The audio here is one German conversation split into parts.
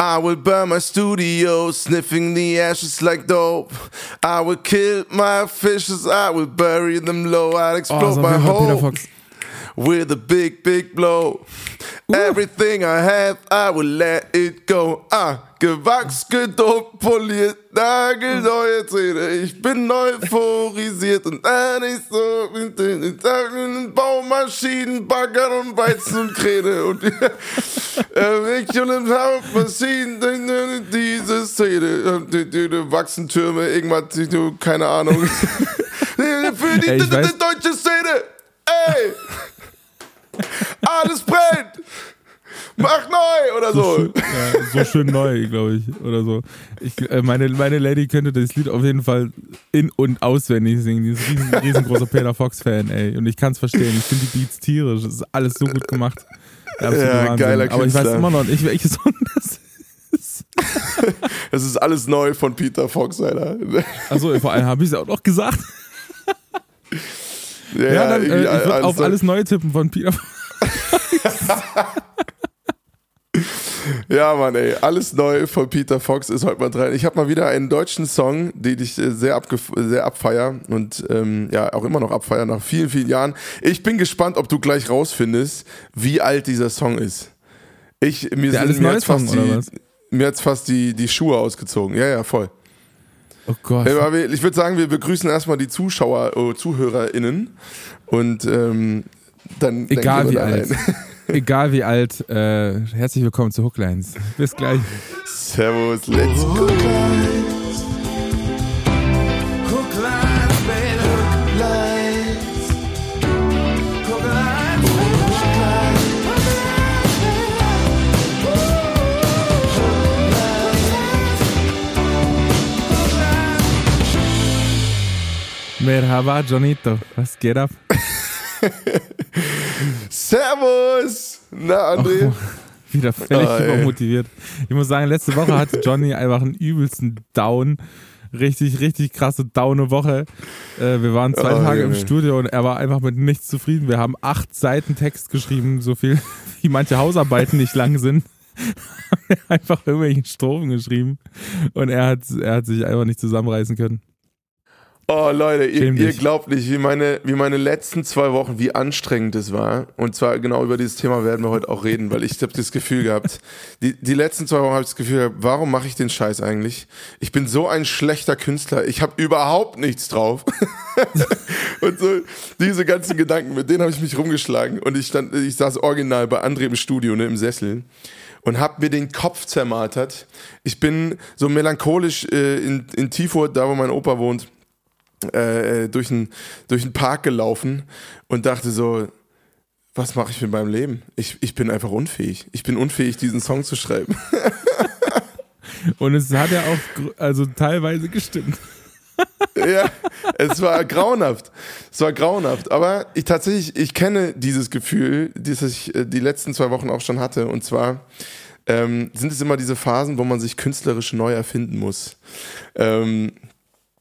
I would burn my studio, sniffing the ashes like dope. I would kill my fishes, I would bury them low. I'd explode so my wie bei Peter hope with a big, big blow. Everything I have, I would let it go. Ah, gewachs, gedopt, poliert, nagelneue Zähne. Ich bin euphorisiert und äh, nicht so mit den Baumaschinen, Bagger und Weizen und Kräne. Und äh, ich und im Hauptmaschinen, diese Szene. Wachsen Türme, irgendwas, keine Ahnung. Für die deutsche Szene. Ey! Alles brennt! Mach neu oder so. Ja, so schön neu, glaube ich, oder so. Ich, äh, meine, meine Lady könnte das Lied auf jeden Fall in- und auswendig singen. Die ist riesen, riesengroßer Peter Fox-Fan, ey. Und ich kann es verstehen. Ich finde die Beats tierisch. Das ist alles so gut gemacht. Der absolute Ja, geiler Aber ich weiß immer noch nicht, welches Song das ist. Es ist alles neu von Peter Fox, Alter. Achso, vor allem habe ich es auch noch gesagt. Ja, Ja, dann, äh, ich würde auf alles neu tippen von Peter Fox. Ja, Mann, ey. Alles neu von Peter Fox ist heute mal dran. Ich habe mal wieder einen deutschen Song, den ich äh, sehr, sehr abfeier und ähm, ja, auch immer noch abfeier nach vielen, vielen Jahren. Ich bin gespannt, ob du gleich rausfindest, wie alt dieser Song ist. Ich, mir Der sind mir hat's fast, die, mir hat's fast die, die Schuhe ausgezogen. Ja, ja, voll. Oh Gott. Ich würde sagen, wir begrüßen erstmal die Zuschauer, oh, ZuhörerInnen und ähm, dann. Egal wie alt. Egal wie alt. Äh, herzlich willkommen zu Hooklines. Bis gleich. Servus, let's go. Merhaba, Jonito. Was geht ab? Servus! Na, André? Wieder völlig ey. übermotiviert. Ich muss sagen, letzte Woche hatte Johnny einfach einen übelsten Down. Richtig, richtig krasse Downe Woche. Äh, wir waren zwei Oh, Tage im. Studio und er war einfach mit nichts zufrieden. Wir haben acht Seiten Text geschrieben, so viel wie manche Hausarbeiten nicht lang sind. Einfach irgendwelchen Strophen geschrieben und er hat, er hat sich einfach nicht zusammenreißen können. Oh, Leute, ihr, ihr glaubt nicht, wie meine, wie meine letzten zwei Wochen, wie anstrengend es war. Und zwar genau über dieses Thema werden wir heute auch reden, weil ich habe das Gefühl gehabt, die, die letzten zwei Wochen habe ich das Gefühl gehabt, warum mache ich den Scheiß eigentlich? Ich bin so ein schlechter Künstler, ich habe überhaupt nichts drauf. und so diese ganzen Gedanken, mit denen habe ich mich rumgeschlagen. Und ich stand, ich saß original bei André im Studio, ne, im Sessel. Und hab mir den Kopf zermartert. Ich bin so melancholisch äh, in, in Tiefurt, da wo mein Opa wohnt, äh, durch einen durch einen Park gelaufen und dachte so, was mache ich mit meinem Leben? Ich, ich bin einfach unfähig. Ich bin unfähig, diesen Song zu schreiben. Und es hat ja auch also teilweise gestimmt. ja, es war grauenhaft. Es war grauenhaft. Aber ich tatsächlich, ich kenne dieses Gefühl, das ich äh, die letzten zwei Wochen auch schon hatte. Und zwar ähm, sind es immer diese Phasen, wo man sich künstlerisch neu erfinden muss. Ähm,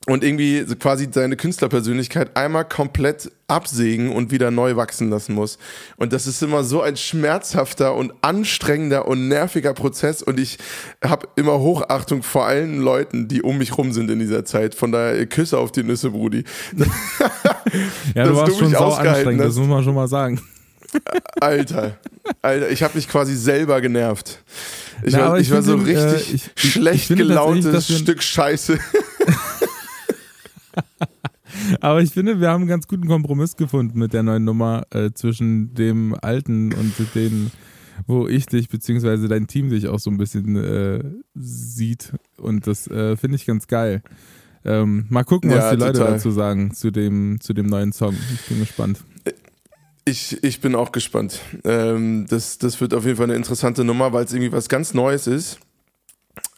und irgendwie quasi seine Künstlerpersönlichkeit einmal komplett absägen und wieder neu wachsen lassen muss. Und das ist immer so ein schmerzhafter und anstrengender und nerviger Prozess. Und ich habe immer Hochachtung vor allen Leuten, die um mich rum sind in dieser Zeit. Von daher Küsse auf die Nüsse, Brudi. Ja, du warst du schon sau anstrengend, das hast. muss man schon mal sagen. Alter, Alter, ich habe mich quasi selber genervt. Ich Na, war, ich ich war so äh, richtig ich- ich- ich schlecht tatsächlich, gelauntes Stück Scheiße. Aber ich finde, wir haben einen ganz guten Kompromiss gefunden mit der neuen Nummer äh, zwischen dem alten und den, wo ich dich beziehungsweise dein Team dich auch so ein bisschen äh, sieht. Und das äh, finde ich ganz geil. Ähm, mal gucken, was Ja, die Leute total. dazu sagen zu dem, zu dem neuen Song. Ich bin gespannt. Ich, ich bin auch gespannt. Ähm, das, das wird auf jeden Fall eine interessante Nummer, weil es irgendwie was ganz Neues ist.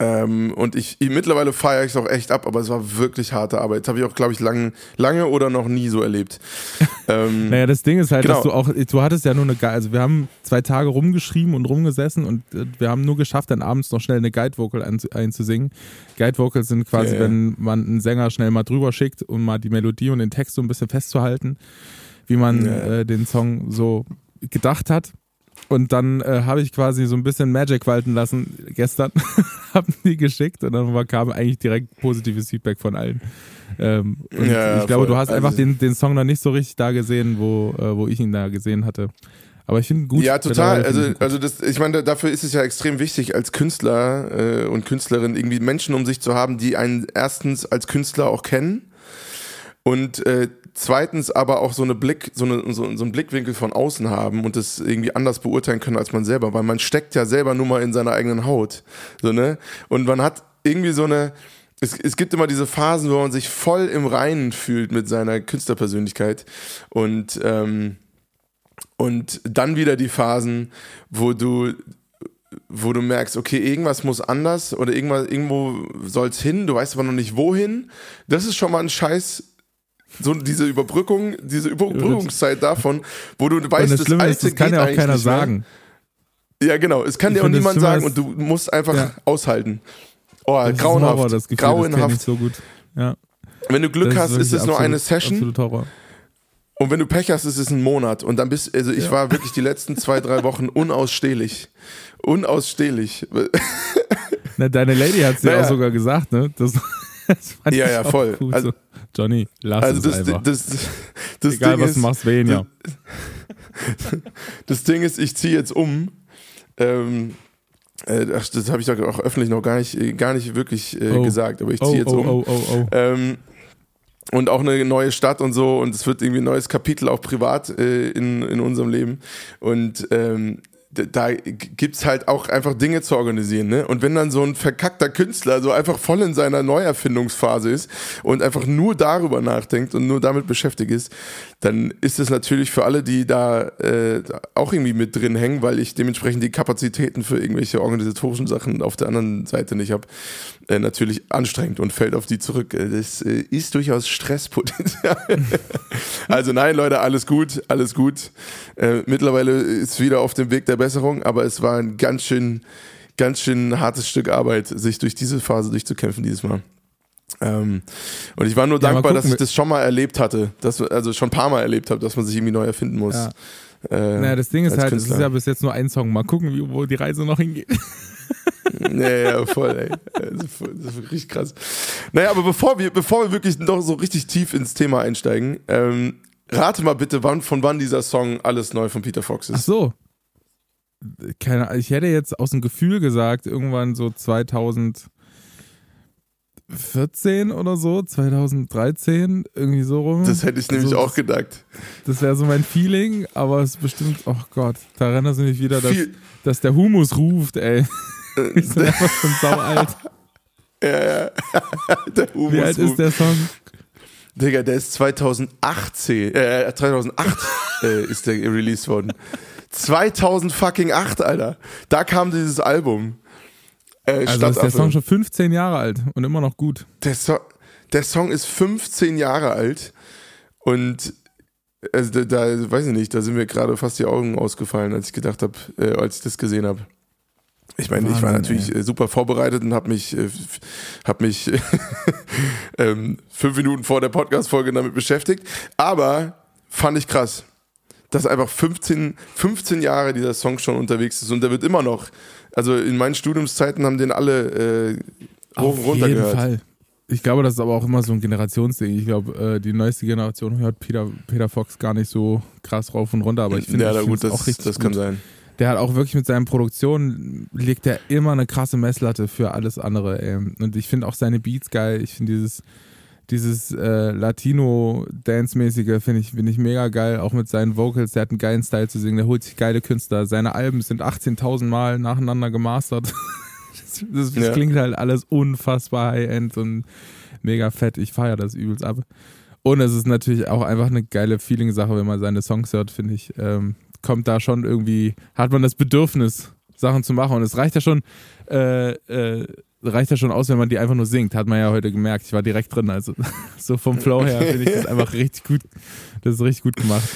Ähm, und ich, ich mittlerweile feiere ich es auch echt ab, aber es war wirklich harte Arbeit. Das habe ich auch, glaube ich, lang, lange oder noch nie so erlebt. ähm, Naja, das Ding ist halt, Genau. dass du auch, du hattest ja nur eine, Gu- also wir haben zwei Tage rumgeschrieben und rumgesessen und äh, wir haben nur geschafft, dann abends noch schnell eine Guide-Vocal einzu- einzusingen. Guide-Vocals sind quasi, ja. wenn man einen Sänger schnell mal drüber schickt, um mal die Melodie und den Text so ein bisschen festzuhalten, wie man ja. äh, den Song so gedacht hat. Und dann äh, habe ich quasi so ein bisschen Magic walten lassen gestern, haben die geschickt und dann kam eigentlich direkt positives Feedback von allen. Ähm, und ja, ich glaube, voll. du hast einfach also, den, den Song noch nicht so richtig da gesehen, wo, äh, wo ich ihn da gesehen hatte. Aber ich finde gut. Ja, total. Also, also das, ich meine, dafür ist es ja extrem wichtig, als Künstler äh, und Künstlerin irgendwie Menschen um sich zu haben, die einen erstens als Künstler auch kennen und äh, zweitens aber auch so eine Blick, so, eine, so, so einen Blickwinkel von außen haben und das irgendwie anders beurteilen können als man selber, weil man steckt ja selber nur mal in seiner eigenen Haut. So, ne? Und man hat irgendwie so eine, es, es gibt immer diese Phasen, wo man sich voll im Reinen fühlt mit seiner Künstlerpersönlichkeit. Und, ähm, und dann wieder die Phasen, wo du wo du merkst, okay, irgendwas muss anders oder irgendwas, irgendwo soll es hin, du weißt aber noch nicht wohin. Das ist schon mal ein Scheiß so diese Überbrückung, diese Überbrückungszeit davon, wo du weißt, das, das Alte ist, das kann ja auch keiner sagen. Ja, genau, es kann ich dir auch niemand sagen und du musst einfach ja. aushalten. Oh, das grauenhaft. Horror, das Gefühl, grauenhaft. Das so gut. Ja. Wenn du Glück hast, ist es nur eine Session. Und wenn du Pech hast, ist es ein Monat. Und dann bist, also ich ja. war wirklich die letzten zwei, drei Wochen unausstehlich. Unausstehlich. Na, deine Lady hat es naja. ja auch sogar gesagt, ne? Das, das ja, ja, voll. Cool, also, so. Johnny, lass also es das, einfach. Das, das, Egal, Ding was ist, du machst, wen ja. Das Ding ist, ich ziehe jetzt um. Ähm, äh, das habe ich doch auch öffentlich noch gar nicht, gar nicht wirklich äh, oh. gesagt, aber ich ziehe oh, jetzt oh, um. Oh, oh, oh, ähm, und auch eine neue Stadt und so und es wird irgendwie ein neues Kapitel auch privat äh, in, in unserem Leben und ähm, da gibt's halt auch einfach Dinge zu organisieren, ne? Und wenn dann so ein verkackter Künstler so einfach voll in seiner Neuerfindungsphase ist und einfach nur darüber nachdenkt und nur damit beschäftigt ist, dann ist es natürlich für alle, die da äh, auch irgendwie mit drin hängen, weil ich dementsprechend die Kapazitäten für irgendwelche organisatorischen Sachen auf der anderen Seite nicht habe, äh, natürlich anstrengend und fällt auf die zurück. Äh, das äh, ist durchaus Stresspotenzial. also nein, Leute, alles gut, alles gut. Äh, mittlerweile ist wieder auf dem Weg der Besserung, aber es war ein ganz schön, ganz schön hartes Stück Arbeit, sich durch diese Phase durchzukämpfen dieses Mal. Ähm, und ich war nur ja, dankbar, dass ich das schon mal erlebt hatte, dass, also schon ein paar Mal erlebt habe, dass man sich irgendwie neu erfinden muss. Ja. Äh, naja, das Ding ist halt, es ist ja bis jetzt nur ein Song. Mal gucken, wie, wo die Reise noch hingeht. ja, ja, voll, ey. Das ist, das ist richtig krass. Naja, aber bevor wir, bevor wir wirklich noch so richtig tief ins Thema einsteigen, ähm, rate mal bitte, wann, von wann dieser Song Alles neu von Peter Fox ist. Ach so. Keine, ich hätte jetzt aus dem Gefühl gesagt, irgendwann so 2000. 14 oder so, 2013, irgendwie so rum. Das hätte ich nämlich also, auch gedacht. Das wäre so mein Feeling, aber es ist bestimmt, oh Gott, da erinnert du mich wieder, dass, dass der Humus ruft, ey. ich bin einfach schon sau alt. Ja, ja. der Humus Wie alt ruft. ist der Song? Digga, der ist 2018, äh, 2008 äh, ist der released worden. 2000 fucking 8, Alter. Da kam dieses Album. Äh, also ist der Song schon 15 Jahre alt und immer noch gut. Der, so der Song ist 15 Jahre alt und also da, da, weiß ich nicht, da sind mir gerade fast die Augen ausgefallen, als ich gedacht habe, äh, als ich das gesehen habe. Ich meine, ich war natürlich ey. Äh, super vorbereitet und habe mich, äh, hab mich ähm, fünf Minuten vor der Podcast-Folge damit beschäftigt. Aber fand ich krass, dass einfach 15, 15 Jahre dieser Song schon unterwegs ist und der wird immer noch also in meinen Studiumszeiten haben den alle äh, hoch und runter gehört. Auf jeden Fall. Ich glaube, das ist aber auch immer so ein Generationsding. Ich glaube, äh, die neueste Generation hört Peter, Peter Fox gar nicht so krass rauf und runter, aber ich finde ja, gut, das auch richtig Das gut. kann sein. Der hat auch wirklich mit seinen Produktionen, legt er immer eine krasse Messlatte für alles andere. Ey. Und ich finde auch seine Beats geil. Ich finde dieses dieses äh, Latino-Dance-mäßige finde ich, find ich mega geil, auch mit seinen Vocals. Der hat einen geilen Style zu singen, der holt sich geile Künstler. Seine Alben sind 18.000 Mal nacheinander gemastert. das, das, das ja. klingt halt alles unfassbar High-End und mega fett. Ich feiere das übelst ab. Und es ist natürlich auch einfach eine geile Feeling-Sache, wenn man seine Songs hört, finde ich. Ähm, kommt da schon irgendwie, hat man das Bedürfnis, Sachen zu machen. Und es reicht ja schon, äh, äh, reicht ja schon aus, wenn man die einfach nur singt. Hat man ja heute gemerkt. Ich war direkt drin. Also so vom Flow her finde ich das einfach richtig gut. Das ist richtig gut gemacht.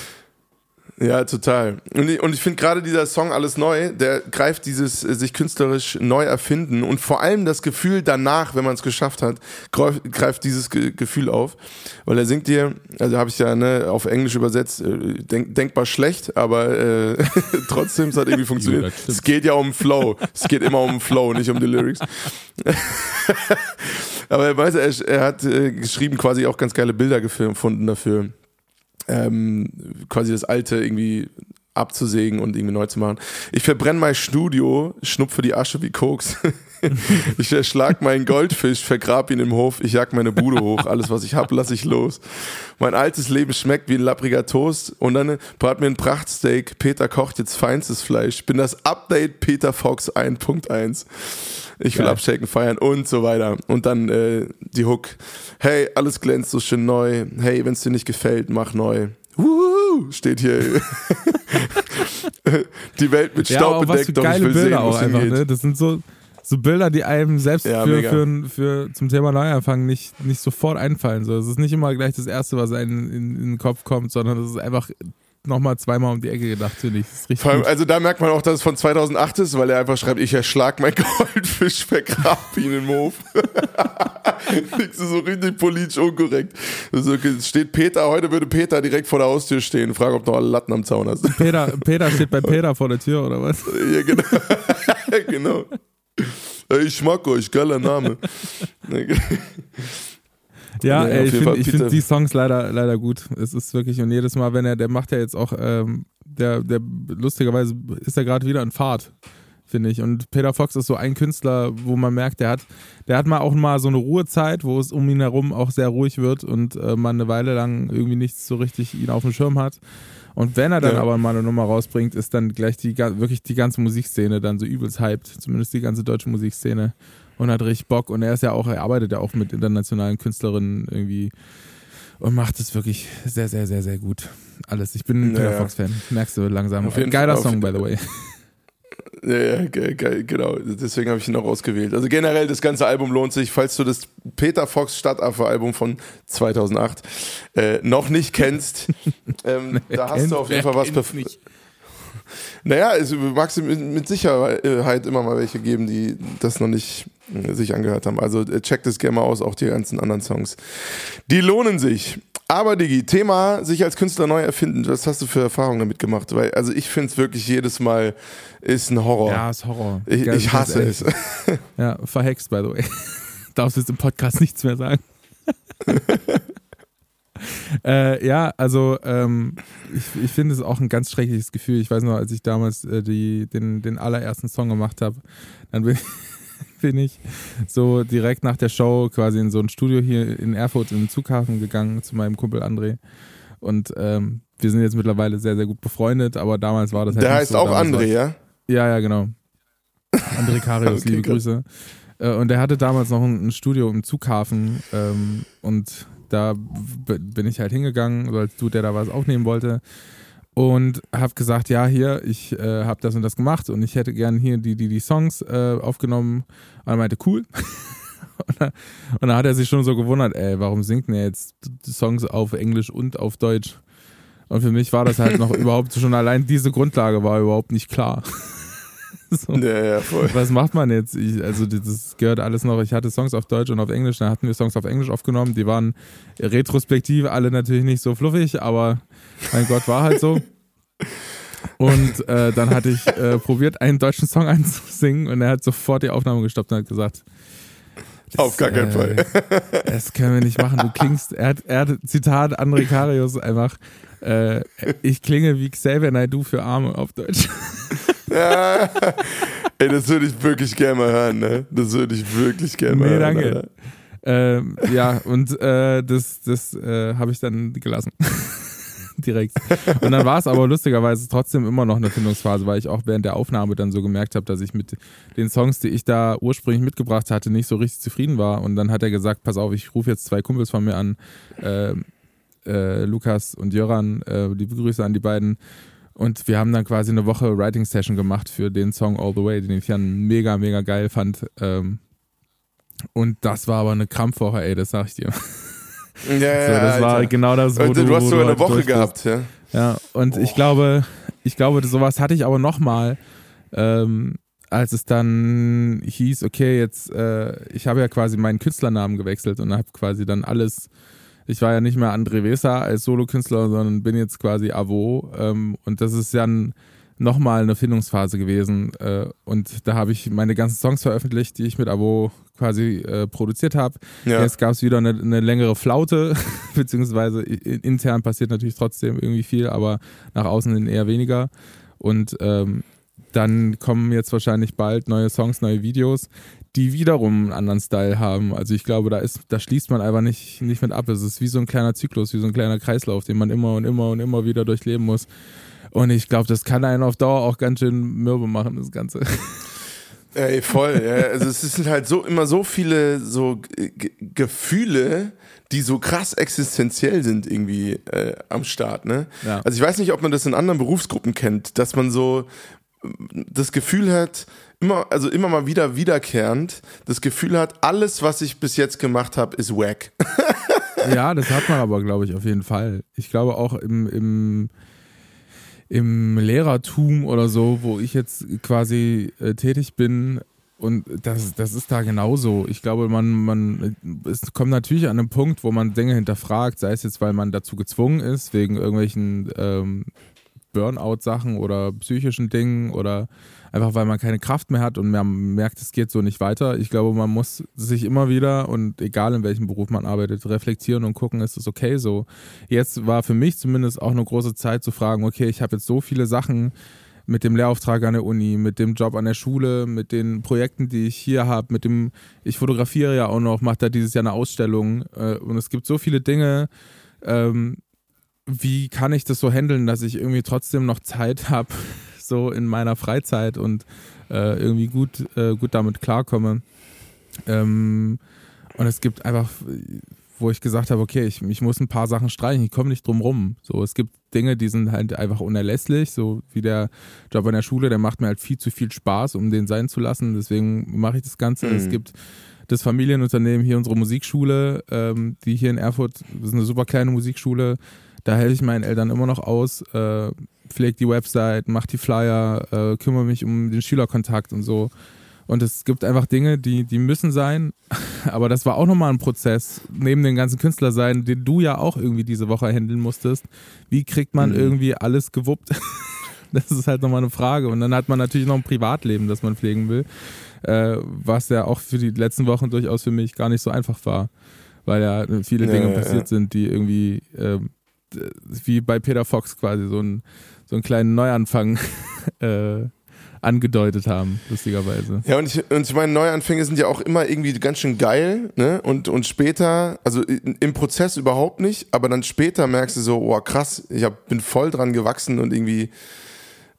Ja, total. Und ich, und ich finde gerade dieser Song Alles Neu, der greift dieses äh, sich künstlerisch neu erfinden und vor allem das Gefühl danach, wenn man es geschafft hat, greift, greift dieses Ge Gefühl auf. Weil er singt dir, also habe ich ja ne, auf Englisch übersetzt, äh, denk, denkbar schlecht, aber äh, trotzdem es hat irgendwie funktioniert. es geht ja um Flow. Es geht immer um Flow, nicht um die Lyrics. aber er, weiß, er, er hat äh, geschrieben quasi auch ganz geile Bilder gefunden dafür ähm, quasi das alte irgendwie abzusägen und irgendwie neu zu machen. Ich verbrenne mein Studio, schnupfe die Asche wie Koks. ich erschlag meinen Goldfisch, vergrab ihn im Hof, ich jag meine Bude hoch, alles was ich hab, lass ich los. Mein altes Leben schmeckt wie ein lappriger Toast und dann brat mir ein Prachtsteak, Peter kocht jetzt feinstes Fleisch, bin das Update Peter Fox 1.1 ich will Geil. abshaken, feiern und so weiter. Und dann äh, die Hook. Hey, alles glänzt so schön neu. Hey, wenn es dir nicht gefällt, mach neu. Wuhu, steht hier. die Welt mit Staub ja, bedeckt, doch ich will Bilder sehen, auch einfach, ne? Das sind so, so Bilder, die einem selbst ja, für, für, für, zum Thema Neuanfang nicht, nicht sofort einfallen. So, es ist nicht immer gleich das Erste, was einem in, in den Kopf kommt, sondern es ist einfach nochmal zweimal um die Ecke gedacht, finde ich. Allem, also da merkt man auch, dass es von 2008 ist, weil er einfach schreibt, ich erschlag mein Goldfisch, vergrab ihn im Hof. das ist so richtig politisch unkorrekt. Also steht Peter, heute würde Peter direkt vor der Haustür stehen und fragen, ob du noch alle Latten am Zaun hast. Peter, Peter steht bei Peter vor der Tür, oder was? Ja, genau. genau. Ich mag euch, geiler Name. Ja, ey, ich finde find die Songs leider, leider gut. Es ist wirklich, und jedes Mal, wenn er, der macht ja jetzt auch, ähm, der, der lustigerweise ist er gerade wieder in Fahrt, finde ich. Und Peter Fox ist so ein Künstler, wo man merkt, der hat, der hat mal auch mal so eine Ruhezeit, wo es um ihn herum auch sehr ruhig wird und äh, man eine Weile lang irgendwie nichts so richtig ihn auf dem Schirm hat. Und wenn er dann ja. aber mal eine Nummer rausbringt, ist dann gleich die wirklich die ganze Musikszene dann so übelst hyped, zumindest die ganze deutsche Musikszene und hat richtig Bock. Und er ist ja auch, er arbeitet ja auch mit internationalen Künstlerinnen irgendwie und macht es wirklich sehr, sehr, sehr, sehr gut. Alles. Ich bin ein Peter ja. Fox-Fan. Merkst du langsam. Geiler Song, by the way. Ja, ja geil, genau. Deswegen habe ich ihn auch ausgewählt. Also generell, das ganze Album lohnt sich. Falls du das Peter Fox Stadtaffe-Album von 2008 äh, noch nicht kennst, ähm, da hast du auf jeden Fall was. Nicht. Naja, es mag es mit Sicherheit immer mal welche geben, die das noch nicht äh, sich angehört haben. Also äh, checkt es gerne mal aus, auch die ganzen anderen Songs. Die lohnen sich. Aber Digi, Thema sich als Künstler neu erfinden. Was hast du für Erfahrungen damit gemacht? Weil, also ich finde es wirklich jedes Mal ist ein Horror. Ja, ist Horror. Ich, ich hasse es. Ja, verhext, by the way. Darfst jetzt im Podcast nichts mehr sagen. äh, ja, also ähm, ich, ich finde es auch ein ganz schreckliches Gefühl. Ich weiß noch, als ich damals äh, die, den, den allerersten Song gemacht habe, dann bin ich bin ich so direkt nach der Show quasi in so ein Studio hier in Erfurt in den Zughafen gegangen zu meinem Kumpel André. Und ähm, wir sind jetzt mittlerweile sehr, sehr gut befreundet, aber damals war das halt. Der heißt so, auch André, ja? Ja, ja, genau. André Karius, okay, liebe. Grüße. Äh, und er hatte damals noch ein, Studio im Zughafen ähm, und da bin ich halt hingegangen, weil du, der da was aufnehmen wollte und habe gesagt, ja, hier, ich äh, habe das und das gemacht und ich hätte gern hier die, die, die Songs äh, aufgenommen. Und er meinte, cool. und, dann, und dann hat er sich schon so gewundert, ey, warum singt er jetzt Songs auf Englisch und auf Deutsch? Und für mich war das halt noch überhaupt schon allein diese Grundlage war überhaupt nicht klar. so. Ja, ja, voll. Was macht man jetzt? Ich, also das gehört alles noch. Ich hatte Songs auf Deutsch und auf Englisch, dann hatten wir Songs auf Englisch aufgenommen. Die waren retrospektiv alle natürlich nicht so fluffig, aber mein Gott, war halt so. Und äh, dann hatte ich äh, probiert, einen deutschen Song einzusingen und er hat sofort die Aufnahme gestoppt und hat gesagt, auf gar keinen äh, Fall. Das können wir nicht machen. Du klingst, er hat, er hat Zitat André Karius einfach, äh, ich klinge wie Xavier Naidoo für Arme auf Deutsch. Ja. Ey, das würde ich wirklich gerne mal hören, ne? Das würde ich wirklich gerne mal nee, hören. Danke. Ähm, ja, und äh, das, das äh, habe ich dann gelassen. Direkt. Und dann war es aber lustigerweise trotzdem immer noch eine Findungsphase, weil ich auch während der Aufnahme dann so gemerkt habe, dass ich mit den Songs, die ich da ursprünglich mitgebracht hatte, nicht so richtig zufrieden war. Und dann hat er gesagt, pass auf, ich rufe jetzt zwei Kumpels von mir an, äh, äh, Lukas und Jöran, äh, liebe Grüße an die beiden. Und wir haben dann quasi eine Woche Writing Session gemacht für den Song All the Way, den ich dann mega, mega geil fand. Ähm, und das war aber eine Krampfwoche, ey, das sag ich dir. Ja, ja, so, das war genau das, wo du, du hast sogar eine Woche gehabt, ja. Ja, und oh. ich glaube, ich glaube, sowas hatte ich aber nochmal, ähm, als es dann hieß, okay, jetzt, äh, ich habe ja quasi meinen Künstlernamen gewechselt und habe quasi dann alles, ich war ja nicht mehr André Weser als Solokünstler, sondern bin jetzt quasi Avo. Ähm, und das ist ja nochmal eine Findungsphase gewesen. Äh, und da habe ich meine ganzen Songs veröffentlicht, die ich mit Avo quasi äh, produziert habe. Ja. Jetzt gab es wieder eine, eine, längere Flaute, beziehungsweise intern passiert natürlich trotzdem irgendwie viel, aber nach außen eher weniger. Und ähm, dann kommen jetzt wahrscheinlich bald neue Songs, neue Videos, die wiederum einen anderen Style haben. Also ich glaube, da ist, da schließt man einfach nicht, nicht mit ab. Es ist wie so ein kleiner Zyklus, wie so ein kleiner Kreislauf, den man immer und immer und immer wieder durchleben muss. Und ich glaube, das kann einen auf Dauer auch ganz schön mürbe machen, das Ganze. Ey, voll. Ja. Also es sind halt so immer so viele so G Gefühle, die so krass existenziell sind irgendwie äh, am Start. Ne? Ja. Also ich weiß nicht, ob man das in anderen Berufsgruppen kennt, dass man so das Gefühl hat, immer, also immer mal wieder wiederkehrend, das Gefühl hat, alles, was ich bis jetzt gemacht habe, ist wack. ja, das hat man aber, glaube ich, auf jeden Fall. Ich glaube auch im, im, im Lehrertum oder so, wo ich jetzt quasi äh, tätig bin, und das, das ist da genauso. Ich glaube, man, man, es kommt natürlich an einen Punkt, wo man Dinge hinterfragt, sei es jetzt, weil man dazu gezwungen ist, wegen irgendwelchen ähm, Burnout-Sachen oder psychischen Dingen oder einfach weil man keine Kraft mehr hat und man merkt, es geht so nicht weiter. Ich glaube, man muss sich immer wieder und egal in welchem Beruf man arbeitet, reflektieren und gucken, ist es okay so. Jetzt war für mich zumindest auch eine große Zeit zu fragen, okay, ich habe jetzt so viele Sachen mit dem Lehrauftrag an der Uni, mit dem Job an der Schule, mit den Projekten, die ich hier habe, mit dem, ich fotografiere ja auch noch, mache da dieses Jahr eine Ausstellung äh, und es gibt so viele Dinge, ähm, wie kann ich das so handeln, dass ich irgendwie trotzdem noch Zeit habe, so in meiner Freizeit und äh, irgendwie gut, äh, gut damit klarkomme. Ähm, und es gibt einfach, wo ich gesagt habe, okay, ich, ich muss ein paar Sachen streichen, ich komme nicht drum rum. So, es gibt Dinge, die sind halt einfach unerlässlich, so wie der Job an der Schule, der macht mir halt viel zu viel Spaß, um den sein zu lassen. Deswegen mache ich das Ganze. Mhm. Es gibt das Familienunternehmen hier, unsere Musikschule, ähm, die hier in Erfurt, das ist eine super kleine Musikschule, da helfe ich meinen Eltern immer noch aus, äh, pflege die Website, mache die Flyer, äh, kümmere mich um den Schülerkontakt und so. Und es gibt einfach Dinge, die, die müssen sein. Aber das war auch nochmal ein Prozess, neben dem ganzen Künstler sein, den du ja auch irgendwie diese Woche handeln musstest. Wie kriegt man mhm. irgendwie alles gewuppt? Das ist halt nochmal eine Frage. Und dann hat man natürlich noch ein Privatleben, das man pflegen will. Äh, was ja auch für die letzten Wochen durchaus für mich gar nicht so einfach war. Weil ja viele Dinge ja, passiert ja. sind, die irgendwie äh, wie bei Peter Fox quasi so, ein, so einen kleinen Neuanfang äh, angedeutet haben, lustigerweise. Ja, und ich, und ich meine, Neuanfänge sind ja auch immer irgendwie ganz schön geil, ne? Und, und später, also im Prozess überhaupt nicht, aber dann später merkst du so, oh krass, ich hab, bin voll dran gewachsen und irgendwie,